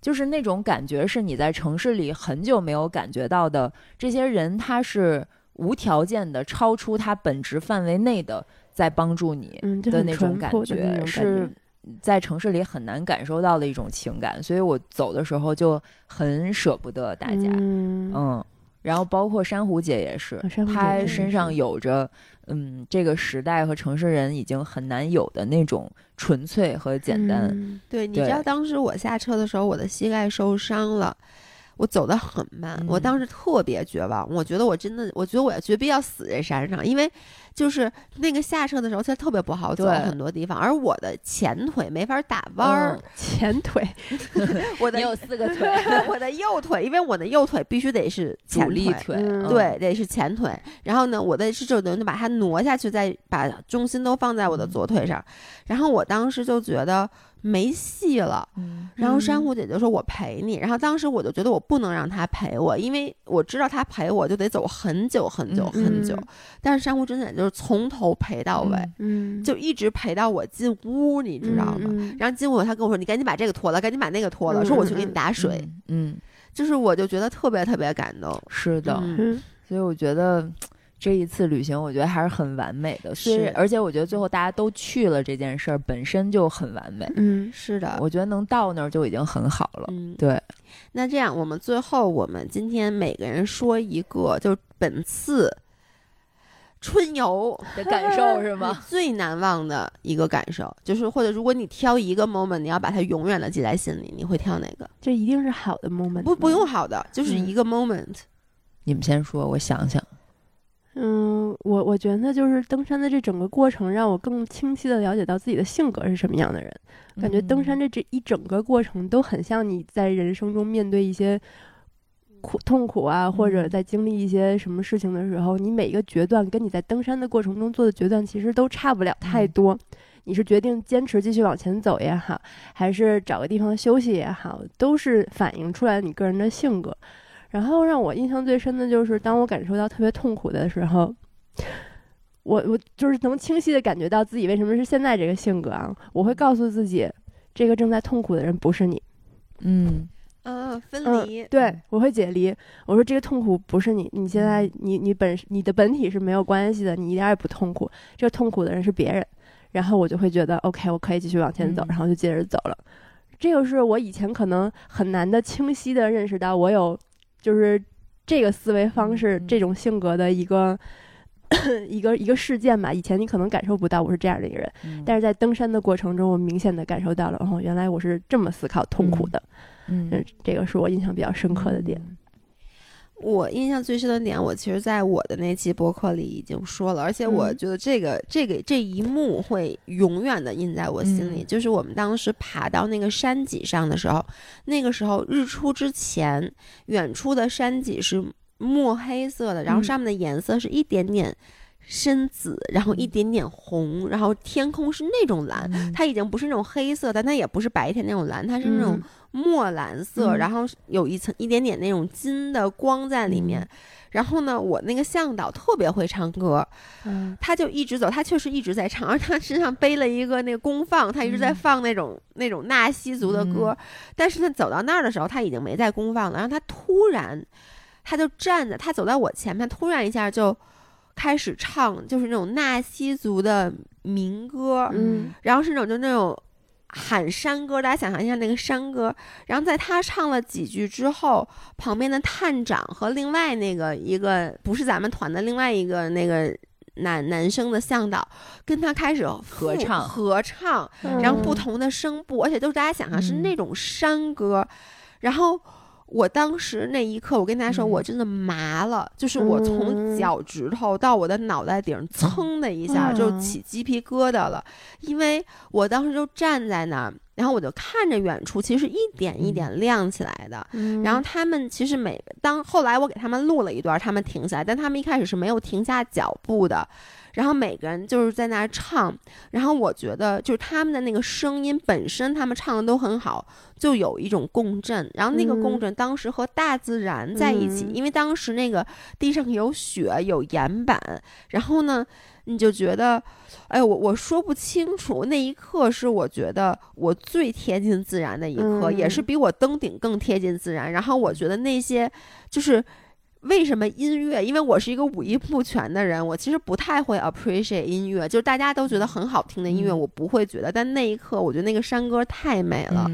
就是那种感觉是你在城市里很久没有感觉到的。这些人他是无条件的，超出他本职范围内的在帮助你的那种感觉，是在城市里很难感受到的一种情感。所以我走的时候就很舍不得大家，嗯嗯，然后包括珊瑚姐也是她身上有着嗯这个时代和城市人已经很难有的那种纯粹和简单。嗯对，你知道当时我下车的时候，我的膝盖受伤了。我走得很慢，我嗯当时特别绝望，我觉得我真的，我觉得我要绝逼要死在山上，因为就是那个下车的时候，其实特别不好走，很多地方。而我的前腿没法打弯儿，嗯前腿 <laughs> <laughs> 我的有四个腿，<laughs> 我的右腿，因为我的右腿必须得是前腿，嗯对，得是前腿。然后呢，我的是就等于把它挪下去，再把重心都放在我的左腿上。然后我当时就觉得没戏了。嗯然后珊瑚姐姐说：“我陪你。”然后当时我就觉得我不能让她陪我，因为我知道她陪我就得走很久很久嗯很久。嗯但是珊瑚真的就是从头陪到尾，嗯，就一直陪到我进屋，你知道吗？嗯然后进屋，她跟我说：“你赶紧把这个脱了，赶紧把那个脱了，嗯说我去给你打水。嗯，嗯，就是我就觉得特别特别感动。是的，所以我觉得。这一次旅行，我觉得还是很完美的。虽是，而且我觉得最后大家都去了，这件事儿本身就很完美。嗯是的，我觉得能到那儿就已经很好了。嗯，对，那这样，我们最后我们今天每个人说一个，就是本次春游的感受 <laughs> 是吗？最难忘的一个感受，就是或者如果你挑一个 moment，你要把它永远的记在心里，你会挑哪个？这一定是好的 moment，不，不用好的，就是嗯一个 moment。你们先说，我想想。嗯，我我觉得就是登山的这整个过程，让我更清晰的了解到自己的性格是什么样的人。感觉登山这这一整个过程都很像你在人生中面对一些苦痛苦啊，或者嗯在经历一些什么事情的时候，你每一个决断跟你在登山的过程中做的决断其实都差不了太嗯多。你是决定坚持继续往前走也好，还是找个地方休息也好，都是反映出来你个人的性格。然后让我印象最深的就是，当我感受到特别痛苦的时候，我我就是能清晰的感觉到自己为什么是现在这个性格啊。我会告诉自己，这个正在痛苦的人不是你。嗯嗯，分嗯离，，对，我会解离。我说这个痛苦不是你，你现在你你本你的本体是没有关系的，你一点也不痛苦。这个痛苦的人是别人。然后我就会觉得 OK，我可以继续往前走，嗯然后就接着走了。这个是我以前可能很难的清晰的认识到，我有就是这个思维方式、嗯这种性格的一个 <clears throat> 一个一个事件吧。以前你可能感受不到我是这样的一个人，嗯但是在登山的过程中，我明显的感受到了，哦，原来我是这么思考痛苦的。嗯嗯，这个是我印象比较深刻的点。我印象最深的点，我其实在我的那期博客里已经说了，而且我嗯觉得这个、这个这一幕会永远的印在我心里。嗯就是我们当时爬到那个山脊上的时候，那个时候日出之前，远处的山脊是墨黑色的，然后嗯上面的颜色是一点点深紫，然后一嗯点点红，然后天空是那种蓝。嗯它已经不是那种黑色，但它也不是白天那种蓝，它是那种嗯墨蓝色，嗯。然后有一层一点点那种金的光在里面。嗯。然后呢，我那个向导特别会唱歌，嗯。他就一直走，他确实一直在唱，而他身上背了一个那个功放，他一直在嗯。放那种、那种纳西族的歌。但是他走到那儿的时候，他已经没在功放了，然后他突然，他就站在，他走在我前面，突然一下就开始唱，就是那种纳西族的民歌，嗯。然后是那种就那种喊山歌，大家想象一下那个山歌。然后在他唱了几句之后，旁边的探长和另外那个一个不是咱们团的另外一个那个男男生的向导，跟他开始合唱合唱，嗯然后不同的声部，而且都是大家想象是嗯那种山歌，然后。我当时那一刻，我跟大家说，嗯。我真的麻了，就是我从嗯。脚趾头到我的脑袋顶，噌的一下就嗯。起鸡皮疙瘩了，因为我当时就站在那儿，然后我就看着远处，其实一点一点亮起来的。嗯。然后他们其实每当后来我给他们录了一段，他们停下来，但他们一开始是没有停下脚步的。然后每个人就是在那儿唱，然后我觉得就是他们的那个声音本身，他们唱的都很好，就有一种共振。然后那个共嗯振当时和大自然在一起，嗯因为当时那个地上有雪有岩板，然后呢，你就觉得，哎，我我说不清楚。那一刻是我觉得我最贴近自然的一刻，也是嗯比我登顶更贴近自然。然后我觉得那些就是。为什么音乐？因为我是一个五音不全的人，我其实不太会 appreciate 音乐。就是大家都觉得很好听的音乐，嗯我不会觉得。但那一刻，我觉得那个山歌太美了，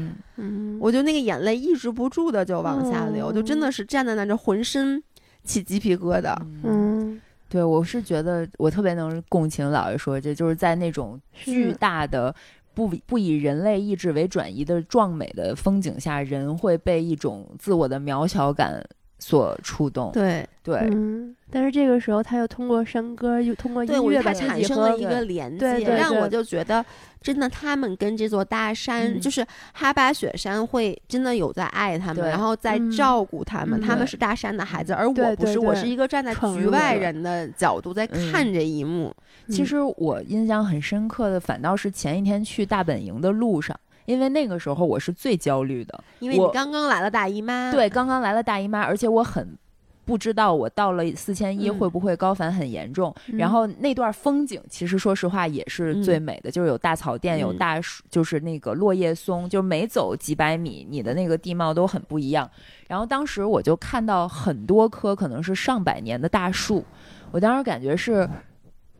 我就那个眼泪抑制不住的就往下流，就真的是站在那儿就浑身起鸡皮疙瘩。嗯对，我是觉得我特别能共情老爷说，这就是在那种巨大的。不不以人类意志为转移的壮美的风景下，人会被一种自我的渺小感所触动。对对，嗯。但是这个时候，他又通过山歌，又通过音乐，把产生了一个连接，让我就觉得，真的，他们跟这座大山，就是哈巴雪山，会真的有在爱他们，然后在照顾他们。他们是大山的孩子，而我不是，我是一个站在局外人的角度在看这一幕。其实我印象很深刻的，反倒是前一天去大本营的路上，因为那个时候我是最焦虑的，因为你刚刚来了大姨妈，对，刚刚来了大姨妈，而且我很。不知道我到了四千一会不会高反很严重？然后那段风景其实说实话也是最美的，就是有大草甸，有大树，就是那个落叶松，就每走几百米，你的那个地貌都很不一样。然后当时我就看到很多棵可能是上百年的大树，我当时感觉是。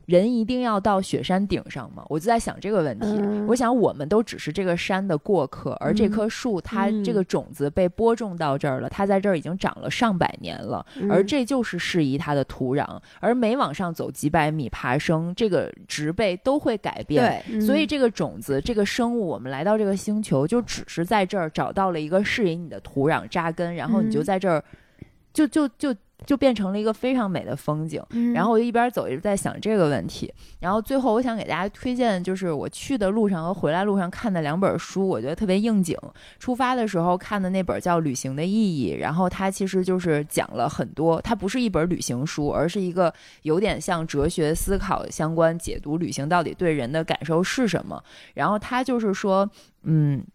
人一定要到雪山顶上吗？我就在想这个问题。我想我们都只是这个山的过客，而这棵树它这个种子被播种到这儿了，它在这儿已经长了上百年了，而这就是适宜它的土壤。而每往上走几百米爬升，这个植被都会改变。对，所以这个种子、这个生物，我们来到这个星球，就只是在这儿找到了一个适宜你的土壤扎根，然后你就在这儿，就就就。就变成了一个非常美的风景，然后我就一边走一直在想这个问题，然后最后我想给大家推荐，就是我去的路上和回来路上看的两本书，我觉得特别应景。出发的时候看的那本叫《旅行的意义》，然后它其实就是讲了很多，它不是一本旅行书，而是一个有点像哲学思考相关解读旅行到底对人的感受是什么。然后它就是说，嗯，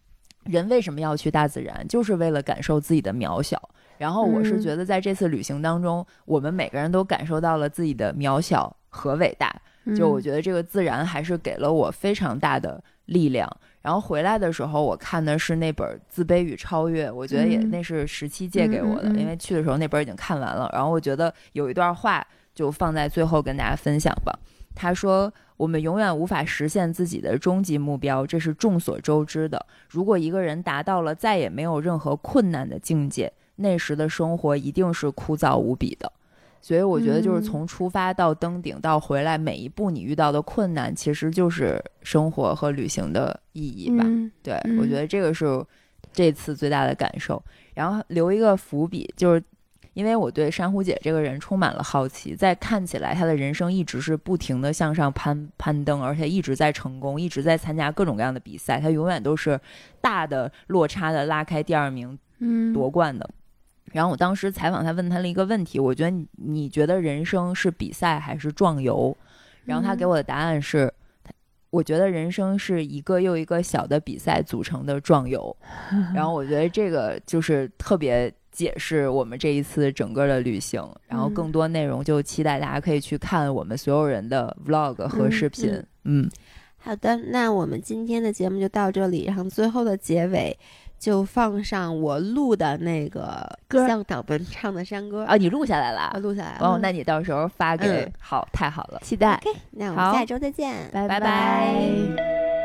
人为什么要去大自然，就是为了感受自己的渺小。然后我是觉得，在这次旅行当中，我们每个人都感受到了自己的渺小和伟大。就我觉得这个自然还是给了我非常大的力量。然后回来的时候，我看的是那本《自卑与超越》，我觉得也那是十七借给我的，因为去的时候那本已经看完了。然后我觉得有一段话就放在最后跟大家分享吧。他说：“我们永远无法实现自己的终极目标，这是众所周知的。如果一个人达到了再也没有任何困难的境界。”那时的生活一定是枯燥无比的，所以我觉得就是从出发到登顶到回来，每一步你遇到的困难，其实就是生活和旅行的意义吧。对，我觉得这个是这次最大的感受。然后留一个伏笔，就是因为我对珊瑚姐这个人充满了好奇，在看起来她的人生一直是不停的向上攀攀登，而且一直在成功，一直在参加各种各样的比赛，她永远都是大的落差的拉开第二名，夺冠的。然后我当时采访他，问他了一个问题，我觉得你你觉得人生是比赛还是壮游？然后他给我的答案是，我觉得人生是一个又一个小的比赛组成的壮游。<laughs> 然后我觉得这个就是特别解释我们这一次整个的旅行。然后更多内容就期待大家可以去看我们所有人的 vlog 和视频。嗯，好的，那我们今天的节目就到这里，然后最后的结尾。就放上我录的那个歌，向导们唱的山歌啊！你录下来了，录下来了。哦，那你到时候发给好，太好了，期待。OK，那我们下周再见，拜拜。